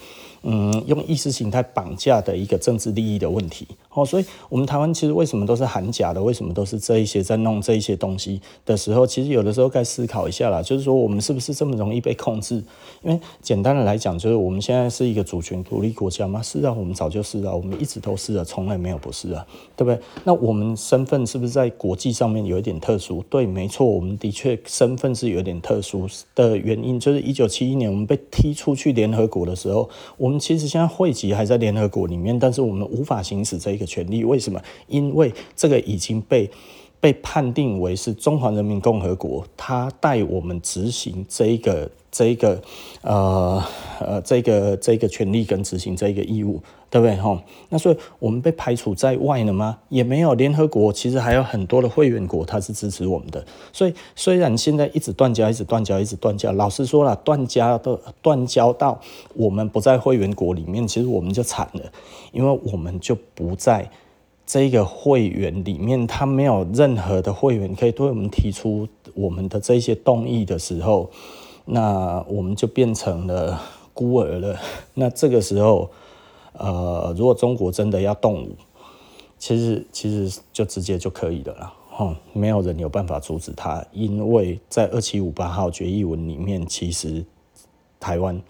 嗯，用意识形态绑架的一个政治利益的问题，哦，所以我们台湾其实为什么都是含假的？为什么都是这一些在弄这一些东西的时候，其实有的时候该思考一下啦，就是说我们是不是这么容易被控制？因为简单的来讲，就是我们现在是一个主权独立国家吗？是啊，我们早就是啊，我们一直都是啊，从来没有不是啊，对不对？那我们身份是不是在国际上面有一点特殊？对，没错，我们的确身份是有点特殊的原因，就是一九七一年我们被踢出去联合国的时候，我们。其实现在会籍还在联合国里面，但是我们无法行使这个权利。为什么？因为这个已经被被判定为是中华人民共和国，他代我们执行这一个这一个呃呃这个这个权利跟执行这一个义务。对不对？哈，那所以我们被排除在外了吗？也没有。联合国其实还有很多的会员国，它是支持我们的。所以虽然现在一直断交，一直断交，一直断交，老实说了，断交的断交到我们不在会员国里面，其实我们就惨了，因为我们就不在这个会员里面，他没有任何的会员可以对我们提出我们的这些动议的时候，那我们就变成了孤儿了。那这个时候。呃，如果中国真的要动武，其实其实就直接就可以的了，哼，没有人有办法阻止他，因为在二七五八号决议文里面，其实台湾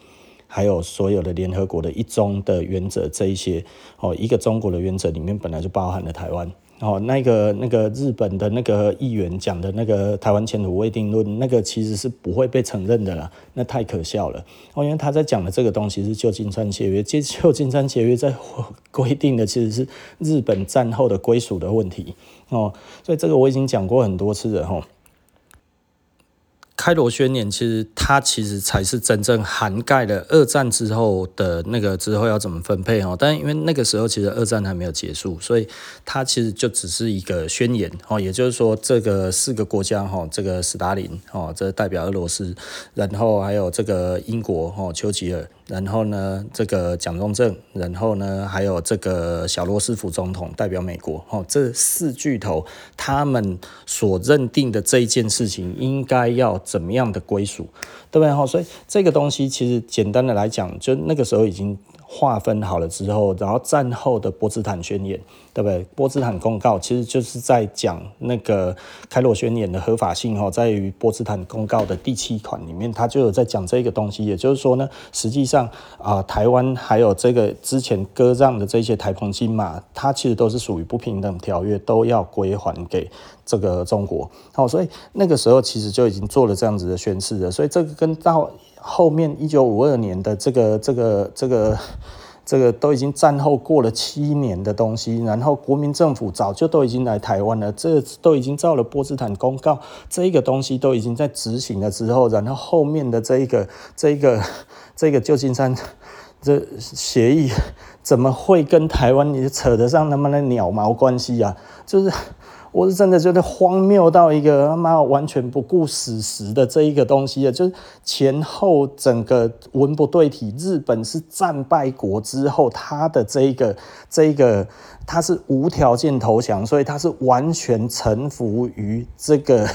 还有所有的联合国的一中的原则这一些，哦，一个中国的原则里面本来就包含了台湾。哦，那个那个日本的那个议员讲的那个台湾前途未定论，那个其实是不会被承认的啦，那太可笑了。哦，因为他在讲的这个东西是旧金山协约，旧金山协约在规定的其实是日本战后的归属的问题。哦，所以这个我已经讲过很多次了哦。开罗宣言其实它其实才是真正涵盖了二战之后的那个之后要怎么分配哦，但因为那个时候其实二战还没有结束，所以它其实就只是一个宣言哦，也就是说这个四个国家哈，这个斯大林哦，这代表俄罗斯，然后还有这个英国哦，丘吉尔。然后呢，这个蒋中正，然后呢，还有这个小罗斯福总统代表美国，哦，这四巨头他们所认定的这一件事情，应该要怎么样的归属，对不对？哈，所以这个东西其实简单的来讲，就那个时候已经。划分好了之后，然后战后的波茨坦宣言，对不对？波茨坦公告其实就是在讲那个开罗宣言的合法性哦，在于波茨坦公告的第七款里面，他就有在讲这个东西。也就是说呢，实际上啊、台湾还有这个之前割让的这些台澎金马，它其实都是属于不平等条约，都要归还给这个中国。好，所以那个时候其实就已经做了这样子的宣示了。所以这个跟到。后面一九五二年的这个这个这个这个都已经战后过了七年的东西，然后国民政府早就都已经来台湾了，这都已经照了波茨坦公告，这一个东西都已经在执行了之后，然后后面的这一个这一个这个旧金山这协议怎么会跟台湾你扯得上那么的鸟毛关系啊？就是。我是真的觉得荒谬到一个他妈完全不顾史实的这一个东西啊，就是前后整个文不对题。日本是战败国之后，他的这一个这一个他是无条件投降，所以他是完全臣服于这个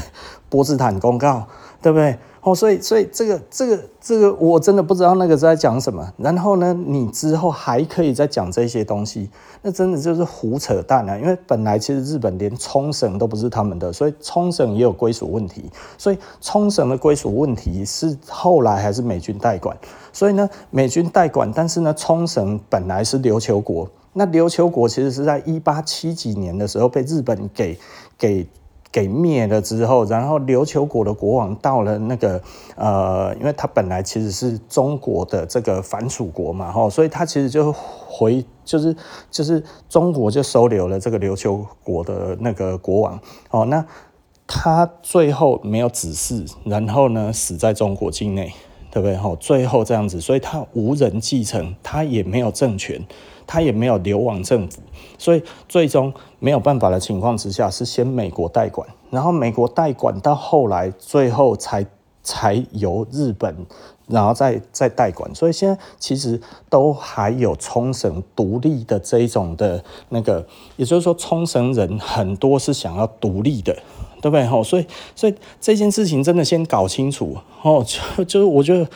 波茨坦公告。对不对？哦，所以所以这个这个这个我真的不知道那个在讲什么。然后呢，你之后还可以再讲这些东西，那真的就是胡扯淡啊！因为本来其实日本连冲绳都不是他们的，所以冲绳也有归属问题。所以冲绳的归属问题是后来还是美军代管。所以呢，美军代管，但是呢，冲绳本来是琉球国。那琉球国其实是在一八七几年的时候被日本给给给灭了之后，然后琉球国的国王到了那个呃，因为他本来其实是中国的这个藩属国嘛，吼，所以他其实就回就是就是中国就收留了这个琉球国的那个国王，哦，那他最后没有子嗣，然后呢死在中国境内，对不对？吼，最后这样子，所以他无人继承，他也没有政权。他也没有流亡政府，所以最终没有办法的情况之下，是先美国代管，然后美国代管到后来，最后才才由日本，然后再再代管。所以现在其实都还有冲绳独立的这一种的那个，也就是说，冲绳人很多是想要独立的，对不对？吼，所以所以这件事情真的先搞清楚哦，就就是我觉得。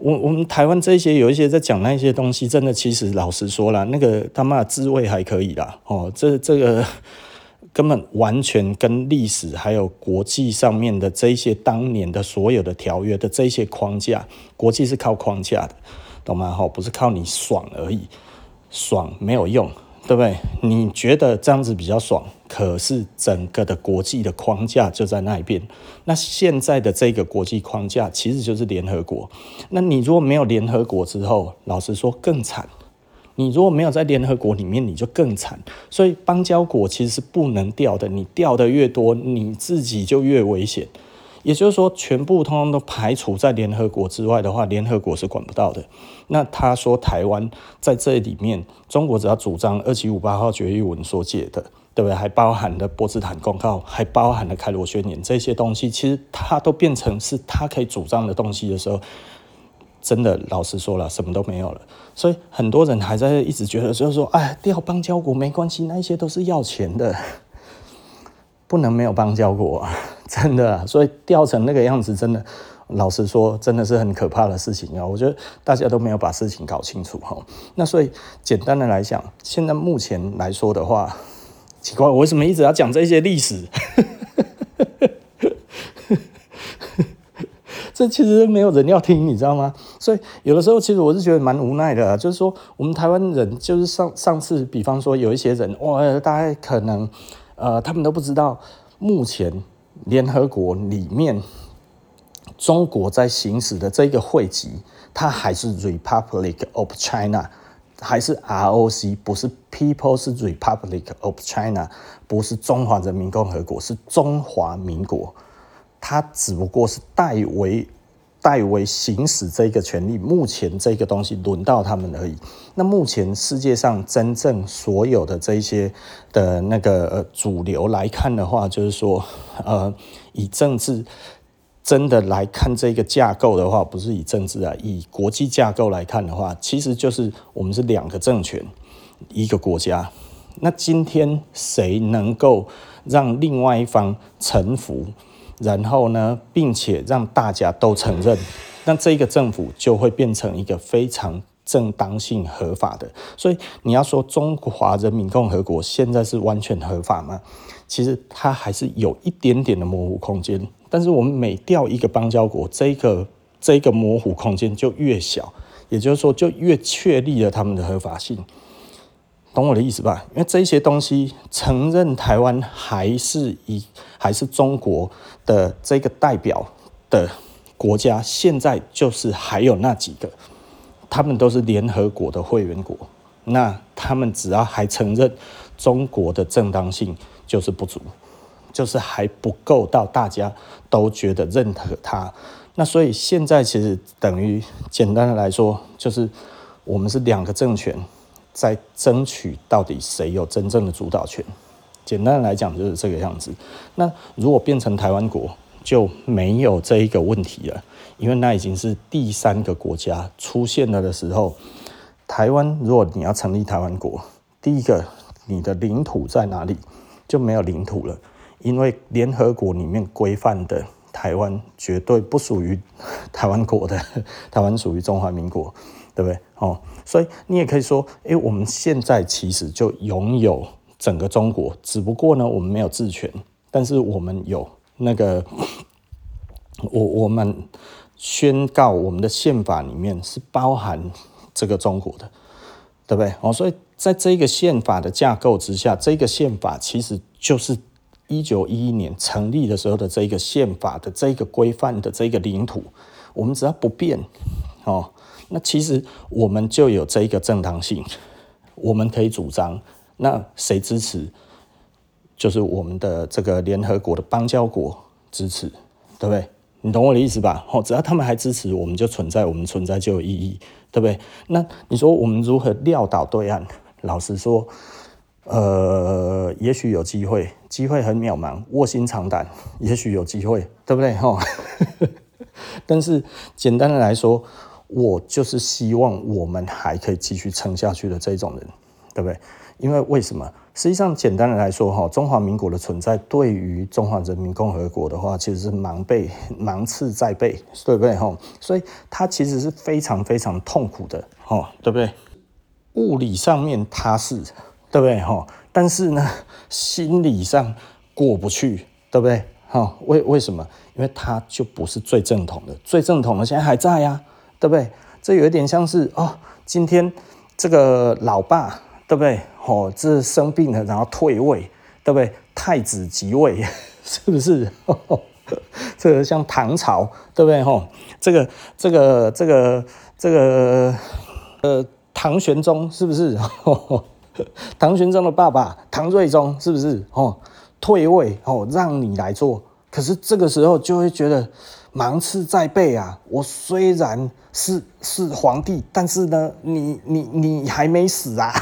我我们台湾这些有一些在讲那些东西，真的其实老实说啦，那个他妈滋味还可以啦，哦，这这个 根本完全跟历史还有国际上面的这些当年的所有的条约的这些框架，国际是靠框架的，懂吗？哈，不是靠你爽而已，爽没有用。对不对？你觉得这样子比较爽，可是整个的国际的框架就在那一边。那现在的这个国际框架其实就是联合国。那你如果没有联合国之后，老实说更惨。你如果没有在联合国里面，你就更惨。所以邦交国其实是不能调的，你调的越多，你自己就越危险。也就是说，全部通通都排除在联合国之外的话，联合国是管不到的。那他说台湾在这里面，中国只要主张二七五八号决议文所解的，对不对？还包含了波茨坦公告，还包含了开罗宣言这些东西，其实它都变成是他可以主张的东西的时候，真的老实说了，什么都没有了。所以很多人还在一直觉得，就是说，哎，掉邦交国没关系，那些都是要钱的。不能没有邦交国啊，真的，所以掉成那个样子，真的，老实说，真的是很可怕的事情啊！我觉得大家都没有把事情搞清楚哈。那所以简单的来讲，现在目前来说的话，奇怪，我为什么一直要讲这些历史？这其实没有人要听，你知道吗？所以有的时候，其实我是觉得蛮无奈的，就是说我们台湾人，就是上上次，比方说有一些人，哇，大概可能。呃，他们都不知道，目前联合国里面，中国在行使的这个会籍，它还是 Republic of China，还是 ROC，不是 People's Republic of China，不是中华人民共和国，是中华民国，它只不过是代为。代为行使这个权利，目前这个东西轮到他们而已。那目前世界上真正所有的这些的那个主流来看的话，就是说，呃，以政治真的来看这个架构的话，不是以政治啊，以国际架构来看的话，其实就是我们是两个政权，一个国家。那今天谁能够让另外一方臣服？然后呢，并且让大家都承认，那这个政府就会变成一个非常正当性合法的。所以你要说中华人民共和国现在是完全合法吗？其实它还是有一点点的模糊空间。但是我们每掉一个邦交国，这个这个模糊空间就越小，也就是说就越确立了他们的合法性。懂我的意思吧？因为这些东西承认台湾还是以还是中国的这个代表的国家，现在就是还有那几个，他们都是联合国的会员国。那他们只要还承认中国的正当性，就是不足，就是还不够到大家都觉得认可他。那所以现在其实等于简单的来说，就是我们是两个政权。在争取到底谁有真正的主导权？简单的来讲就是这个样子。那如果变成台湾国，就没有这一个问题了，因为那已经是第三个国家出现了的时候，台湾如果你要成立台湾国，第一个你的领土在哪里就没有领土了，因为联合国里面规范的台湾绝对不属于台湾国的，台湾属于中华民国，对不对？哦，所以你也可以说，哎，我们现在其实就拥有整个中国，只不过呢，我们没有治权，但是我们有那个，我我们宣告我们的宪法里面是包含这个中国的，对不对？哦，所以在这个宪法的架构之下，这个宪法其实就是。一九一一年成立的时候的这个宪法的这个规范的这个领土，我们只要不变哦，那其实我们就有这个正当性，我们可以主张。那谁支持？就是我们的这个联合国的邦交国支持，对不对？你懂我的意思吧？哦，只要他们还支持，我们就存在，我们存在就有意义，对不对？那你说我们如何撂倒对岸？老实说。呃，也许有机会，机会很渺茫，卧薪尝胆，也许有机会，对不对？哈，但是简单的来说，我就是希望我们还可以继续撑下去的这种人，对不对？因为为什么？实际上，简单的来说，哈，中华民国的存在对于中华人民共和国的话，其实是芒背、芒刺在背，对不对？哈，所以它其实是非常非常痛苦的，哈，对不对？物理上面它是。对不对哈？但是呢，心理上过不去，对不对哈？为为什么？因为他就不是最正统的，最正统的现在还在呀，对不对？这有一点像是哦，今天这个老爸，对不对？哦，这生病了，然后退位，对不对？太子即位，是不是？这个像唐朝，对不对哈？这个这个这个这个呃，唐玄宗是不是？呵 呵 唐玄宗的爸爸唐睿宗是不是哦？退位哦，让你来做。可是这个时候就会觉得芒刺在背啊！我虽然是是皇帝，但是呢，你你你还没死啊！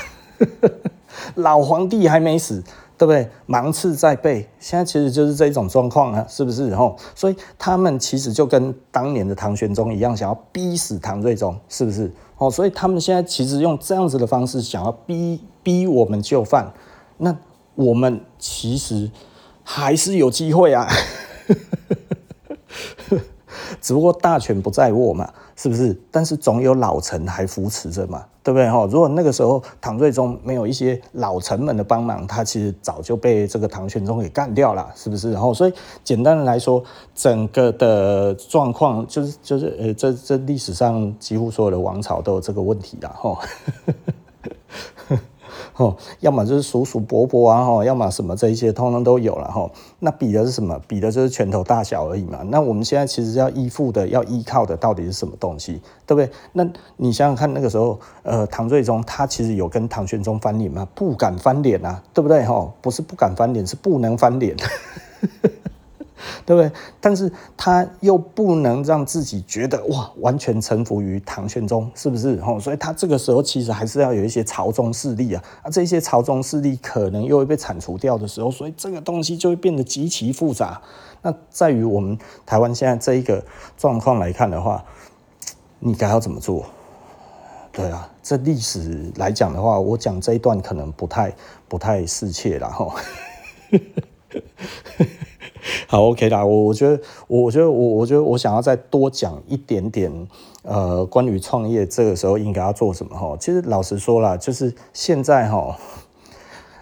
老皇帝还没死，对不对？芒刺在背，现在其实就是这种状况啊，是不是？哦，所以他们其实就跟当年的唐玄宗一样，想要逼死唐睿宗，是不是？哦，所以他们现在其实用这样子的方式，想要逼逼我们就范，那我们其实还是有机会啊，只不过大权不在握嘛。是不是？但是总有老臣还扶持着嘛，对不对哈？如果那个时候唐睿宗没有一些老臣们的帮忙，他其实早就被这个唐玄宗给干掉了，是不是？然后，所以简单的来说，整个的状况就是就是呃，这这历史上几乎所有的王朝都有这个问题的哈。哦，要么就是叔叔伯伯啊，哈，要么什么这一些通通都有了哈。那比的是什么？比的就是拳头大小而已嘛。那我们现在其实要依附的、要依靠的到底是什么东西，对不对？那你想想看，那个时候，呃，唐睿宗他其实有跟唐玄宗翻脸吗？不敢翻脸啊，对不对？哈，不是不敢翻脸，是不能翻脸。对不对？但是他又不能让自己觉得哇，完全臣服于唐玄宗，是不是？哦，所以他这个时候其实还是要有一些朝中势力啊，啊，这些朝中势力可能又会被铲除掉的时候，所以这个东西就会变得极其复杂。那在于我们台湾现在这一个状况来看的话，你该要怎么做？对啊，这历史来讲的话，我讲这一段可能不太不太适切了哈。好，OK 啦，我我觉得，我觉得，我我觉得，我想要再多讲一点点，呃，关于创业这个时候应该要做什么哈。其实老实说啦，就是现在哈，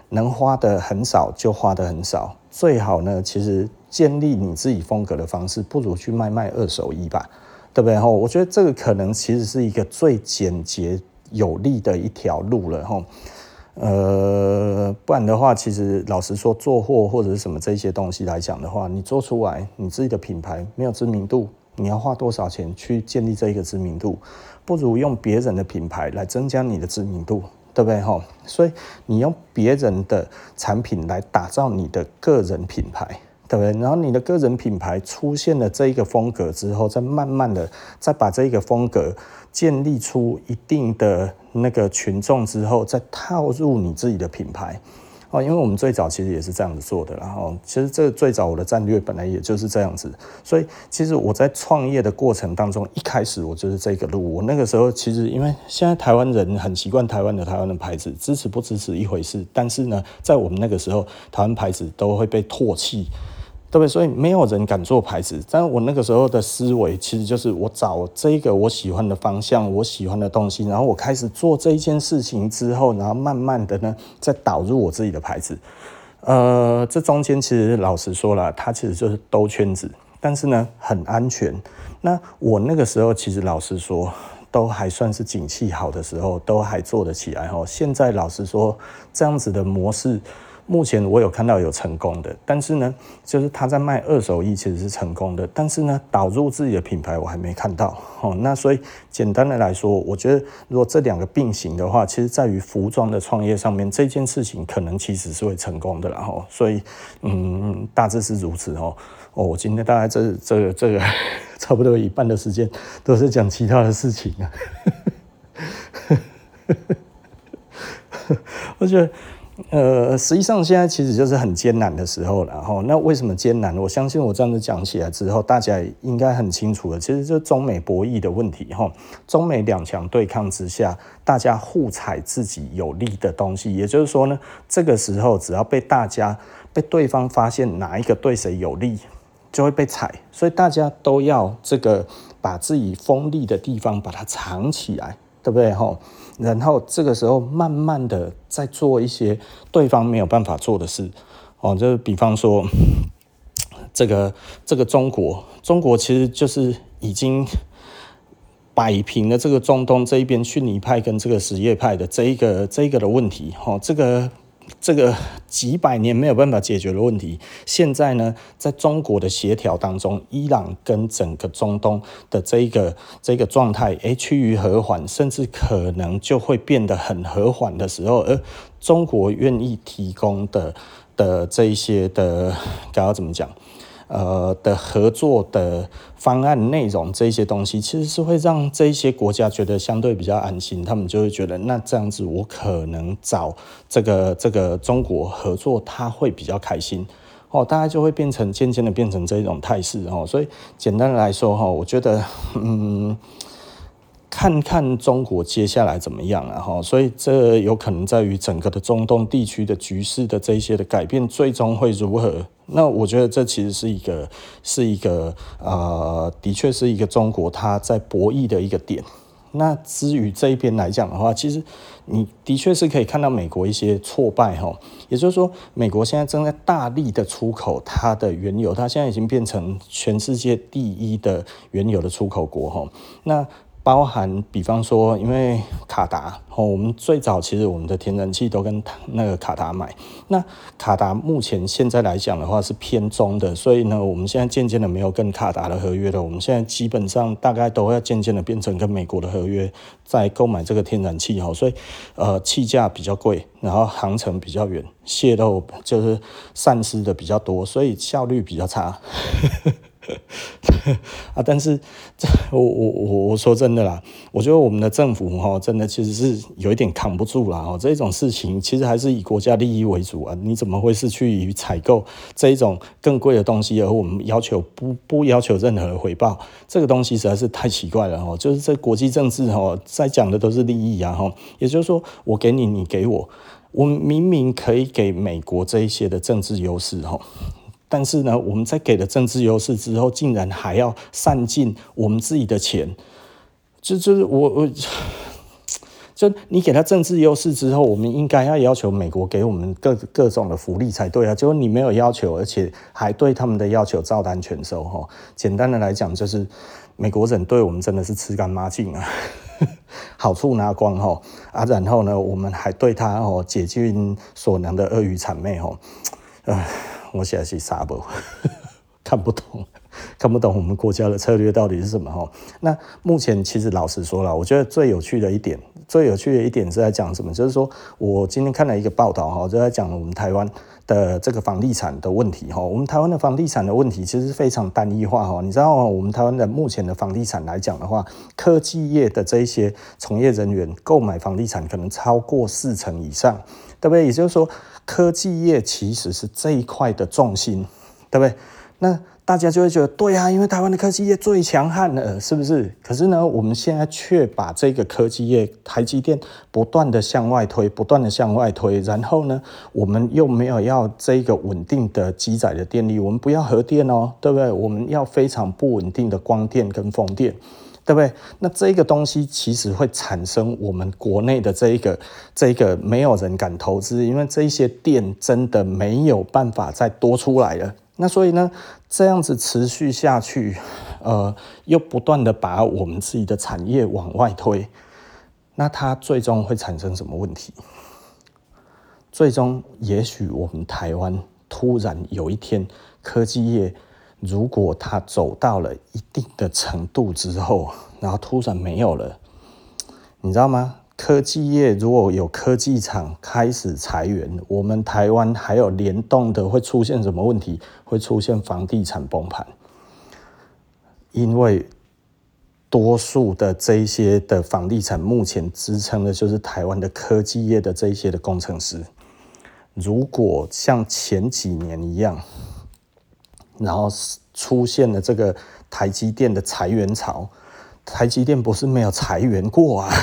能花的很少就花的很少，最好呢，其实建立你自己风格的方式，不如去卖卖二手衣吧，对不对哈？我觉得这个可能其实是一个最简洁有力的一条路了哈。呃，不然的话，其实老实说，做货或者是什么这些东西来讲的话，你做出来，你自己的品牌没有知名度，你要花多少钱去建立这一个知名度？不如用别人的品牌来增加你的知名度，对不对？哈，所以你用别人的产品来打造你的个人品牌，对不对？然后你的个人品牌出现了这一个风格之后，再慢慢的再把这一个风格。建立出一定的那个群众之后，再套入你自己的品牌哦，因为我们最早其实也是这样子做的，然后其实这最早我的战略本来也就是这样子，所以其实我在创业的过程当中，一开始我就是这个路。我那个时候其实因为现在台湾人很习惯台湾的台湾的牌子，支持不支持一回事，但是呢，在我们那个时候，台湾牌子都会被唾弃。对不对？所以没有人敢做牌子。但我那个时候的思维其实就是我找这个我喜欢的方向，我喜欢的东西，然后我开始做这一件事情之后，然后慢慢的呢，再导入我自己的牌子。呃，这中间其实老实说了，它其实就是兜圈子，但是呢很安全。那我那个时候其实老实说，都还算是景气好的时候，都还做得起来哈。现在老实说，这样子的模式。目前我有看到有成功的，但是呢，就是他在卖二手衣其实是成功的，但是呢，导入自己的品牌我还没看到哦。那所以简单的来说，我觉得如果这两个并行的话，其实在于服装的创业上面，这件事情可能其实是会成功的，然后所以嗯，大致是如此哦。哦，我今天大概这这个这个差不多一半的时间都是讲其他的事情啊，我觉得。呃，实际上现在其实就是很艰难的时候了，然后那为什么艰难？我相信我这样子讲起来之后，大家应该很清楚了。其实就中美博弈的问题，哈，中美两强对抗之下，大家互踩自己有利的东西。也就是说呢，这个时候只要被大家被对方发现哪一个对谁有利，就会被踩。所以大家都要这个把自己锋利的地方把它藏起来。对不对？吼，然后这个时候慢慢的在做一些对方没有办法做的事，哦，就比方说，这个这个中国，中国其实就是已经摆平了这个中东这一边逊尼派跟这个什叶派的这一个这一个的问题，哦，这个。这个几百年没有办法解决的问题，现在呢，在中国的协调当中，伊朗跟整个中东的这一个这个状态，诶，趋于和缓，甚至可能就会变得很和缓的时候，而中国愿意提供的的这一些的，该要怎么讲？呃的合作的方案内容这些东西，其实是会让这些国家觉得相对比较安心，他们就会觉得那这样子我可能找这个这个中国合作，他会比较开心哦，大家就会变成渐渐的变成这种态势哦，所以简单的来说哈，我觉得嗯。看看中国接下来怎么样啊？哈，所以这有可能在于整个的中东地区的局势的这些的改变，最终会如何？那我觉得这其实是一个是一个呃，的确是一个中国它在博弈的一个点。那至于这一边来讲的话，其实你的确是可以看到美国一些挫败哈，也就是说，美国现在正在大力的出口它的原油，它现在已经变成全世界第一的原油的出口国哈。那包含，比方说，因为卡达哦，我们最早其实我们的天然气都跟那个卡达买。那卡达目前现在来讲的话是偏中的，所以呢，我们现在渐渐的没有跟卡达的合约了。我们现在基本上大概都要渐渐的变成跟美国的合约在购买这个天然气哈。所以呃，气价比较贵，然后航程比较远，泄漏就是散失的比较多，所以效率比较差。啊，但是这我我我我说真的啦，我觉得我们的政府哈，真的其实是有一点扛不住啦。哦，这种事情其实还是以国家利益为主啊。你怎么会是去采购这一种更贵的东西，而我们要求不不要求任何回报？这个东西实在是太奇怪了哈。就是这国际政治哈，在讲的都是利益啊哈。也就是说，我给你，你给我，我明明可以给美国这一些的政治优势哈。但是呢，我们在给了政治优势之后，竟然还要散尽我们自己的钱，就就是我我，就你给他政治优势之后，我们应该要要求美国给我们各各种的福利才对啊。结果你没有要求，而且还对他们的要求照单全收哈。简单的来讲，就是美国人对我们真的是吃干抹净啊，好处拿光哈啊，然后呢，我们还对他哦竭尽所能的阿谀谄媚哈，唉。我现在是傻不，看不懂，看不懂我们国家的策略到底是什么哈？那目前其实老实说了，我觉得最有趣的一点，最有趣的一点是在讲什么？就是说我今天看了一个报道哈，就在讲我们台湾的这个房地产的问题哈。我们台湾的房地产的问题其实非常单一化哈。你知道我们台湾的目前的房地产来讲的话，科技业的这一些从业人员购买房地产可能超过四成以上，对不对？也就是说。科技业其实是这一块的重心，对不对？那大家就会觉得，对啊，因为台湾的科技业最强悍了，是不是？可是呢，我们现在却把这个科技业，台积电不断的向外推，不断的向外推，然后呢，我们又没有要这个稳定的积载的电力，我们不要核电哦，对不对？我们要非常不稳定的光电跟风电，对不对？那这个东西其实会产生我们国内的这一个这一个没有人敢投资，因为这些店真的没有办法再多出来了。那所以呢，这样子持续下去，呃，又不断的把我们自己的产业往外推，那它最终会产生什么问题？最终，也许我们台湾突然有一天，科技业如果它走到了一定的程度之后，然后突然没有了，你知道吗？科技业如果有科技厂开始裁员，我们台湾还有联动的会出现什么问题？会出现房地产崩盘，因为多数的这些的房地产目前支撑的就是台湾的科技业的这些的工程师。如果像前几年一样，然后出现了这个台积电的裁员潮，台积电不是没有裁员过啊。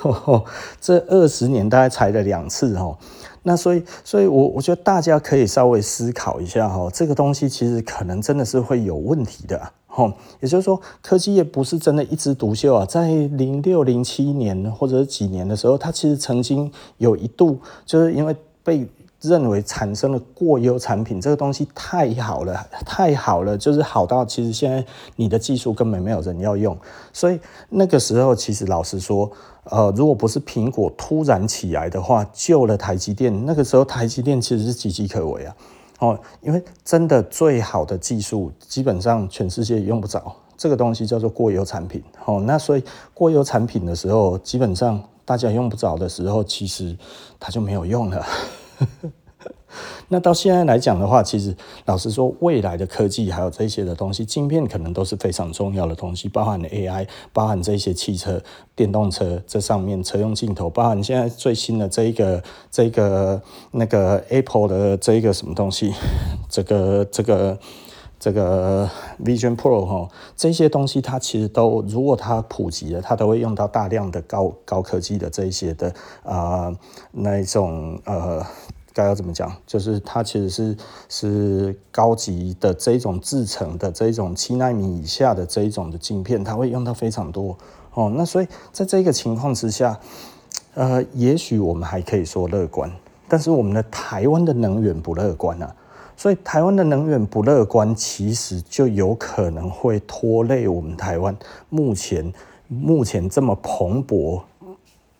这二十年大概裁了两次哦，那所以，所以我我觉得大家可以稍微思考一下哈，这个东西其实可能真的是会有问题的哦。也就是说，科技业不是真的一枝独秀啊，在零六零七年或者是几年的时候，它其实曾经有一度就是因为被。认为产生了过优产品，这个东西太好了，太好了，就是好到其实现在你的技术根本没有人要用，所以那个时候其实老实说，呃，如果不是苹果突然起来的话，救了台积电，那个时候台积电其实是岌岌可危啊，哦，因为真的最好的技术基本上全世界用不着，这个东西叫做过优产品，哦，那所以过优产品的时候，基本上大家用不着的时候，其实它就没有用了。那到现在来讲的话，其实老实说，未来的科技还有这些的东西，镜片可能都是非常重要的东西，包含 AI，包含这些汽车、电动车这上面车用镜头，包含现在最新的这一个、这个那个 Apple 的这一个什么东西，这个、这个、这个 Vision Pro 哈，这些东西它其实都，如果它普及了，它都会用到大量的高高科技的这些的啊、那一种呃。该要怎么讲？就是它其实是是高级的这一种制成的这一种七纳米以下的这一种的晶片，它会用到非常多哦。那所以在这个情况之下，呃，也许我们还可以说乐观，但是我们的台湾的能源不乐观啊。所以台湾的能源不乐观，其实就有可能会拖累我们台湾目前目前这么蓬勃、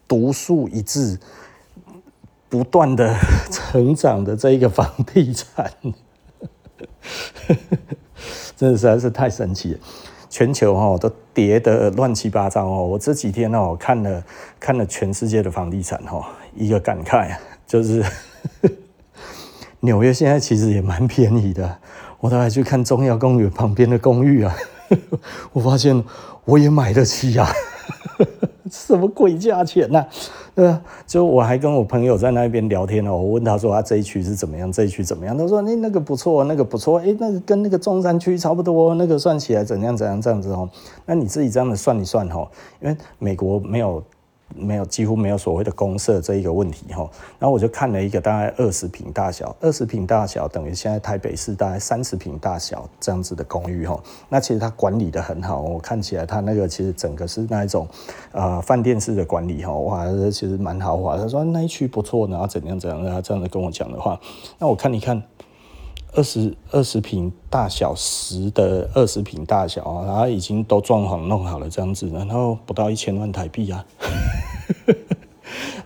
独树一帜。不断的成长的这一个房地产，真的实在是太神奇了。全球哈都跌得乱七八糟哦。我这几天哦看了看了全世界的房地产哈，一个感慨就是纽约现在其实也蛮便宜的。我都还去看中央公园旁边的公寓啊，我发现我也买得起啊。什么鬼价钱呐？对吧？就我还跟我朋友在那边聊天哦，我问他说啊这一区是怎么样，这一区怎么样？他说那那个不错，那个不错，哎，那个跟那个中山区差不多，那个算起来怎样怎样这样子哦。那你自己这样子算一算哦，因为美国没有。没有，几乎没有所谓的公设这一个问题哈，然后我就看了一个大概二十坪大小，二十坪大小等于现在台北市大概三十坪大小这样子的公寓哈，那其实它管理得很好，我看起来它那个其实整个是那一种呃饭店式的管理哈，哇，其实蛮豪华。他说那一区不错，然后怎样怎样，他这样子跟我讲的话，那我看一看。二十二十坪大小，十的二十坪大小啊，然后已经都装潢弄好了这样子，然后不到一千万台币啊。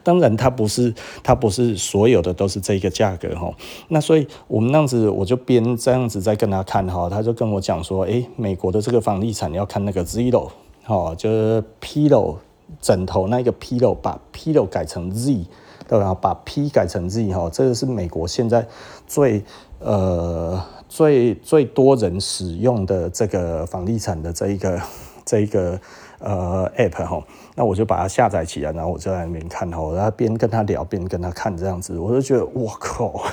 当然，它不是，它不是所有的都是这个价格哈。那所以我们那样子，我就边这样子在跟他看哈，他就跟我讲说，诶，美国的这个房地产要看那个 zero，哦，就是 pillow 枕头那个 pillow，把 pillow 改成 z，对吧？把 p 改成 z 哈，这个是美国现在最。呃，最最多人使用的这个房地产的这一个 这一个呃 app 哈，那我就把它下载起来，然后我就在那边看哈，然后边跟他聊边跟他看这样子，我就觉得我靠，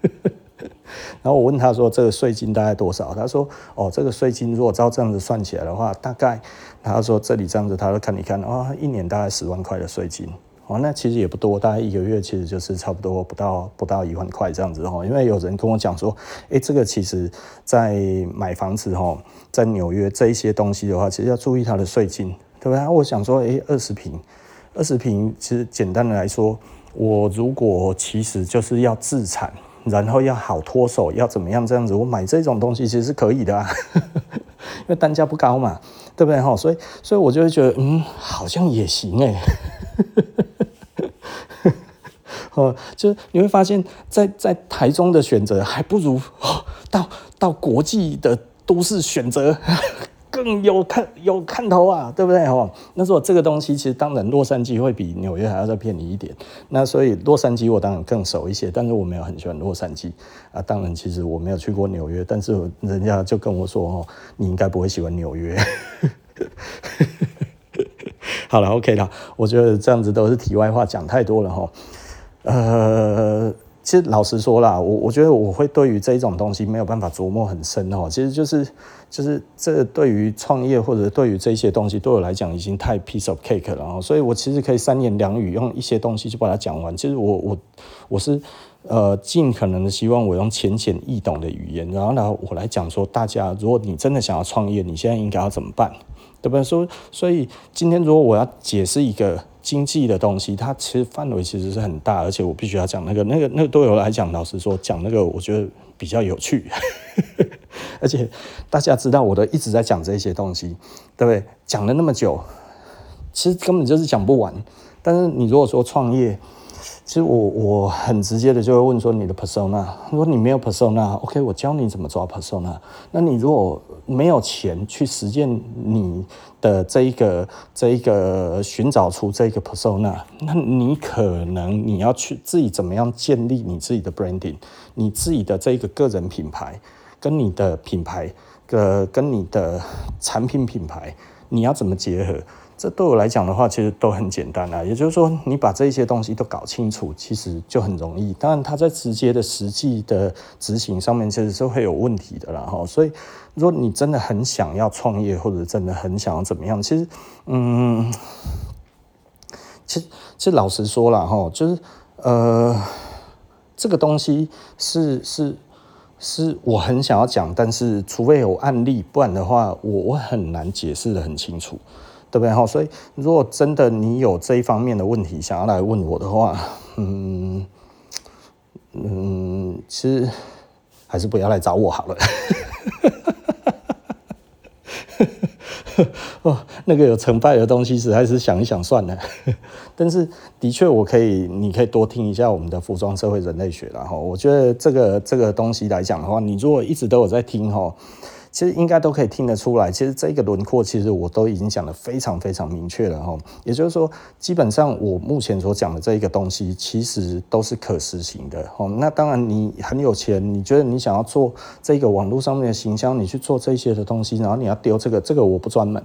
然后我问他说：“这个税金大概多少？”他说：“哦，这个税金如果照这样子算起来的话，大概他说这里这样子，他说看你看哦，一年大概十万块的税金哦，那其实也不多，大概一个月其实就是差不多不到不到一万块这样子哦。因为有人跟我讲说，诶，这个其实在买房子哦，在纽约这一些东西的话，其实要注意它的税金，对不对？我想说，诶，二十平，二十平，其实简单的来说，我如果其实就是要自产。”然后要好脱手，要怎么样这样子？我买这种东西其实是可以的啊，因为单价不高嘛，对不对哈？所以，所以我就会觉得，嗯，好像也行哎。哦，就是你会发现在在台中的选择，还不如到到国际的都市选择。更有看有看头啊，对不对哦？那说这个东西其实当然洛杉矶会比纽约还要再便宜一点，那所以洛杉矶我当然更熟一些，但是我没有很喜欢洛杉矶啊。当然，其实我没有去过纽约，但是人家就跟我说哦，你应该不会喜欢纽约。好了，OK 了，我觉得这样子都是题外话，讲太多了哈。呃。其实老实说啦，我我觉得我会对于这一种东西没有办法琢磨很深哦。其实就是就是这对于创业或者对于这些东西对我来讲已经太 piece of cake 了哦。所以我其实可以三言两语用一些东西就把它讲完。其实我我我是呃尽可能的希望我用浅显易懂的语言，然后呢我来讲说大家，如果你真的想要创业，你现在应该要怎么办？对不对？所以所以今天如果我要解释一个。经济的东西，它其实范围其实是很大，而且我必须要讲那个、那个、那个对我来讲，老实说，讲那个我觉得比较有趣，而且大家知道我都一直在讲这些东西，对不对？讲了那么久，其实根本就是讲不完。但是你如果说创业，其实我我很直接的就会问说你的 persona，如果你没有 persona，OK，我教你怎么抓 persona。那你如果没有钱去实践你的这一个这一个寻找出这个 persona，那你可能你要去自己怎么样建立你自己的 branding，你自己的这一个个人品牌，跟你的品牌呃跟你的产品品牌，你要怎么结合？这对我来讲的话，其实都很简单啊。也就是说，你把这些东西都搞清楚，其实就很容易。当然，它在直接的实际的执行上面，其实是会有问题的啦。哈，所以，如果你真的很想要创业，或者真的很想要怎么样，其实，嗯，其实，其实老实说了哈，就是呃，这个东西是是是我很想要讲，但是除非有案例，不然的话，我我很难解释得很清楚。对不对？所以如果真的你有这一方面的问题想要来问我的话，嗯嗯，其实还是不要来找我好了。哦，那个有成败的东西，实在是想一想算了。但是的确，我可以，你可以多听一下我们的服装社会人类学，然后我觉得这个这个东西来讲的话，你如果一直都有在听哈。其实应该都可以听得出来，其实这个轮廓其实我都已经讲得非常非常明确了哈。也就是说，基本上我目前所讲的这一个东西，其实都是可实行的哦。那当然，你很有钱，你觉得你想要做这个网络上面的行销，你去做这些的东西，然后你要丢这个，这个我不专门，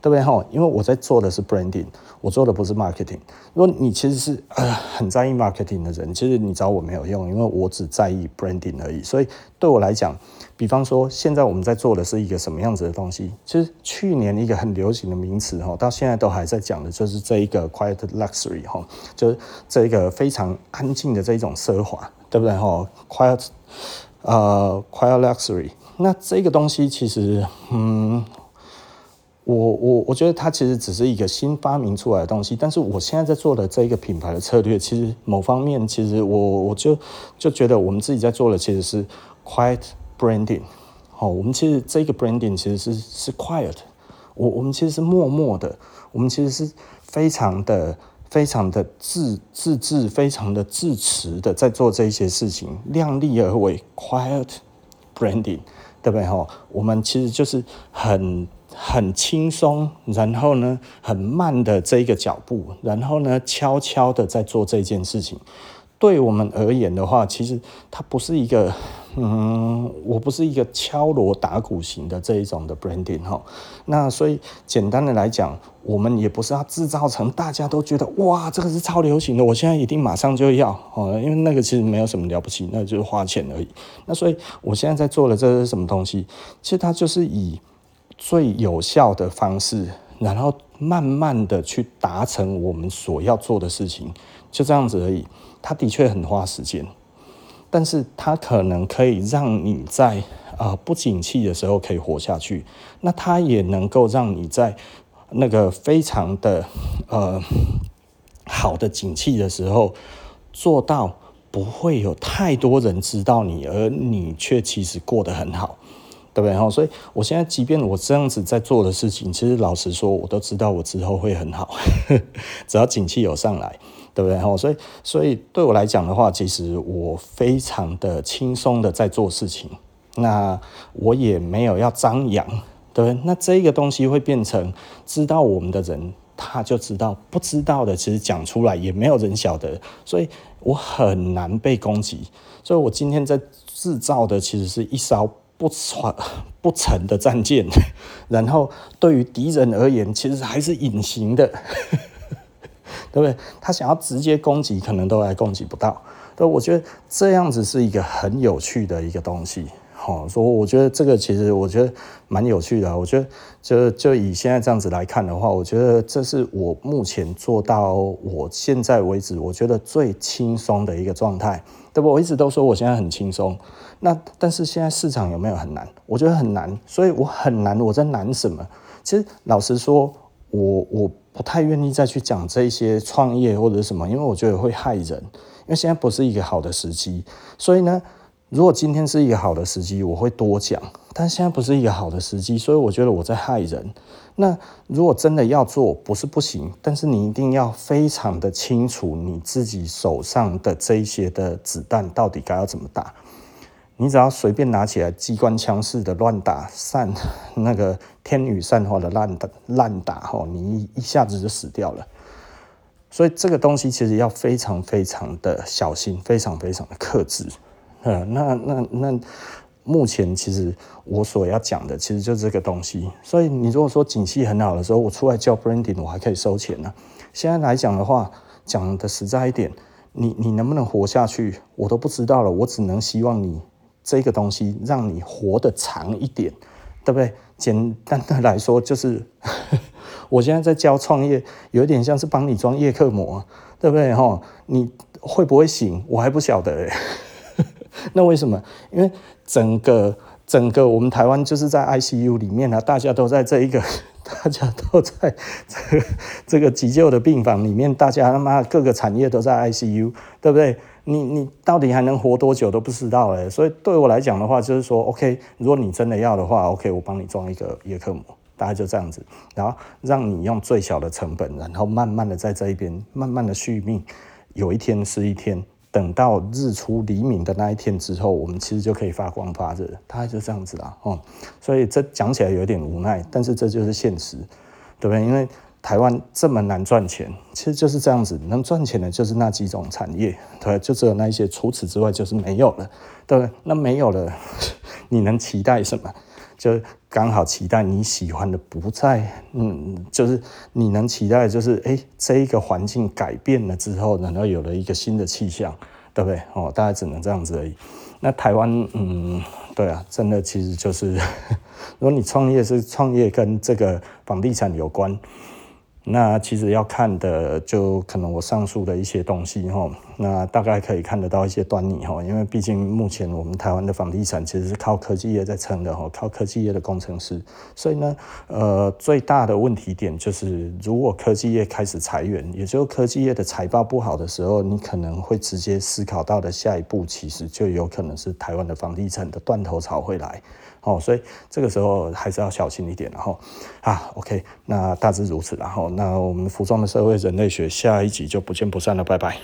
对不对哈？因为我在做的是 branding，我做的不是 marketing。如果你其实是呃很在意 marketing 的人，其实你找我没有用，因为我只在意 branding 而已。所以对我来讲，比方说，现在我们在做的是一个什么样子的东西？其实去年一个很流行的名词哈，到现在都还在讲的，就是这一个 quiet luxury 哈，就是这一个非常安静的这一种奢华，对不对哈？quiet 呃 quiet luxury，那这个东西其实，嗯，我我我觉得它其实只是一个新发明出来的东西，但是我现在在做的这一个品牌的策略，其实某方面其实我我就就觉得我们自己在做的其实是 quiet。branding，好，我们其实这个 branding 其实是是 quiet，我我们其实是默默的，我们其实是非常的非常的自自制，非常的自持的在做这一些事情，量力而为，quiet branding，对不对？哈，我们其实就是很很轻松，然后呢很慢的这一个脚步，然后呢悄悄的在做这件事情。对我们而言的话，其实它不是一个。嗯，我不是一个敲锣打鼓型的这一种的 branding 哈。那所以简单的来讲，我们也不是要制造成大家都觉得哇，这个是超流行的，我现在一定马上就要哦，因为那个其实没有什么了不起，那就是花钱而已。那所以我现在在做的这是什么东西？其实它就是以最有效的方式，然后慢慢的去达成我们所要做的事情，就这样子而已。它的确很花时间。但是它可能可以让你在、呃、不景气的时候可以活下去，那它也能够让你在那个非常的呃好的景气的时候做到不会有太多人知道你，而你却其实过得很好，对不对？哈，所以我现在即便我这样子在做的事情，其实老实说，我都知道我之后会很好，只要景气有上来。对不对？哈，所以，所以对我来讲的话，其实我非常的轻松的在做事情。那我也没有要张扬，对？那这个东西会变成知道我们的人，他就知道；不知道的，其实讲出来也没有人晓得。所以我很难被攻击。所以我今天在制造的，其实是一艘不船不沉的战舰。然后对于敌人而言，其实还是隐形的。对不对？他想要直接攻击，可能都还攻击不到。对，我觉得这样子是一个很有趣的一个东西。好，所以我觉得这个其实我觉得蛮有趣的。我觉得就就以现在这样子来看的话，我觉得这是我目前做到我现在为止，我觉得最轻松的一个状态。对不？我一直都说我现在很轻松。那但是现在市场有没有很难？我觉得很难。所以我很难。我在难什么？其实老实说，我我。不太愿意再去讲这些创业或者什么，因为我觉得会害人。因为现在不是一个好的时机，所以呢，如果今天是一个好的时机，我会多讲。但现在不是一个好的时机，所以我觉得我在害人。那如果真的要做，不是不行，但是你一定要非常的清楚你自己手上的这一些的子弹到底该要怎么打。你只要随便拿起来，机关枪式的乱打，散那个天女散花的烂打烂打，吼，你一下子就死掉了。所以这个东西其实要非常非常的小心，非常非常的克制。呃，那那那目前其实我所要讲的，其实就是这个东西。所以你如果说景气很好的时候，我出来叫 branding，我还可以收钱呢、现在来讲的话，讲的实在一点，你你能不能活下去，我都不知道了。我只能希望你。这个东西让你活得长一点，对不对？简单的来说，就是 我现在在教创业，有点像是帮你装叶克膜，对不对？哈，你会不会醒？我还不晓得诶。那为什么？因为整个整个我们台湾就是在 ICU 里面啊，大家都在这一个，大家都在这个这个急救的病房里面，大家他妈各个产业都在 ICU，对不对？你你到底还能活多久都不知道哎，所以对我来讲的话，就是说，OK，如果你真的要的话，OK，我帮你装一个叶克膜，大概就这样子，然后让你用最小的成本，然后慢慢的在这一边慢慢的续命，有一天是一天，等到日出黎明的那一天之后，我们其实就可以发光发热，大概就这样子啦，哦，所以这讲起来有点无奈，但是这就是现实，对不对？因为台湾这么难赚钱，其实就是这样子。能赚钱的就是那几种产业，对，就只有那一些。除此之外，就是没有了，对？那没有了，你能期待什么？就刚好期待你喜欢的不在，嗯，就是你能期待的就是，哎，这一个环境改变了之后，然后有了一个新的气象，对不对？哦，大概只能这样子而已。那台湾，嗯，对啊，真的其实就是，如果你创业是创业跟这个房地产有关。那其实要看的就可能我上述的一些东西哈，那大概可以看得到一些端倪哈，因为毕竟目前我们台湾的房地产其实是靠科技业在撑的哈，靠科技业的工程师，所以呢，呃，最大的问题点就是如果科技业开始裁员，也就是科技业的财报不好的时候，你可能会直接思考到的下一步，其实就有可能是台湾的房地产的断头潮会来。哦，所以这个时候还是要小心一点，然后啊，OK，那大致如此，然后那我们服装的社会人类学下一集就不见不散了，拜拜。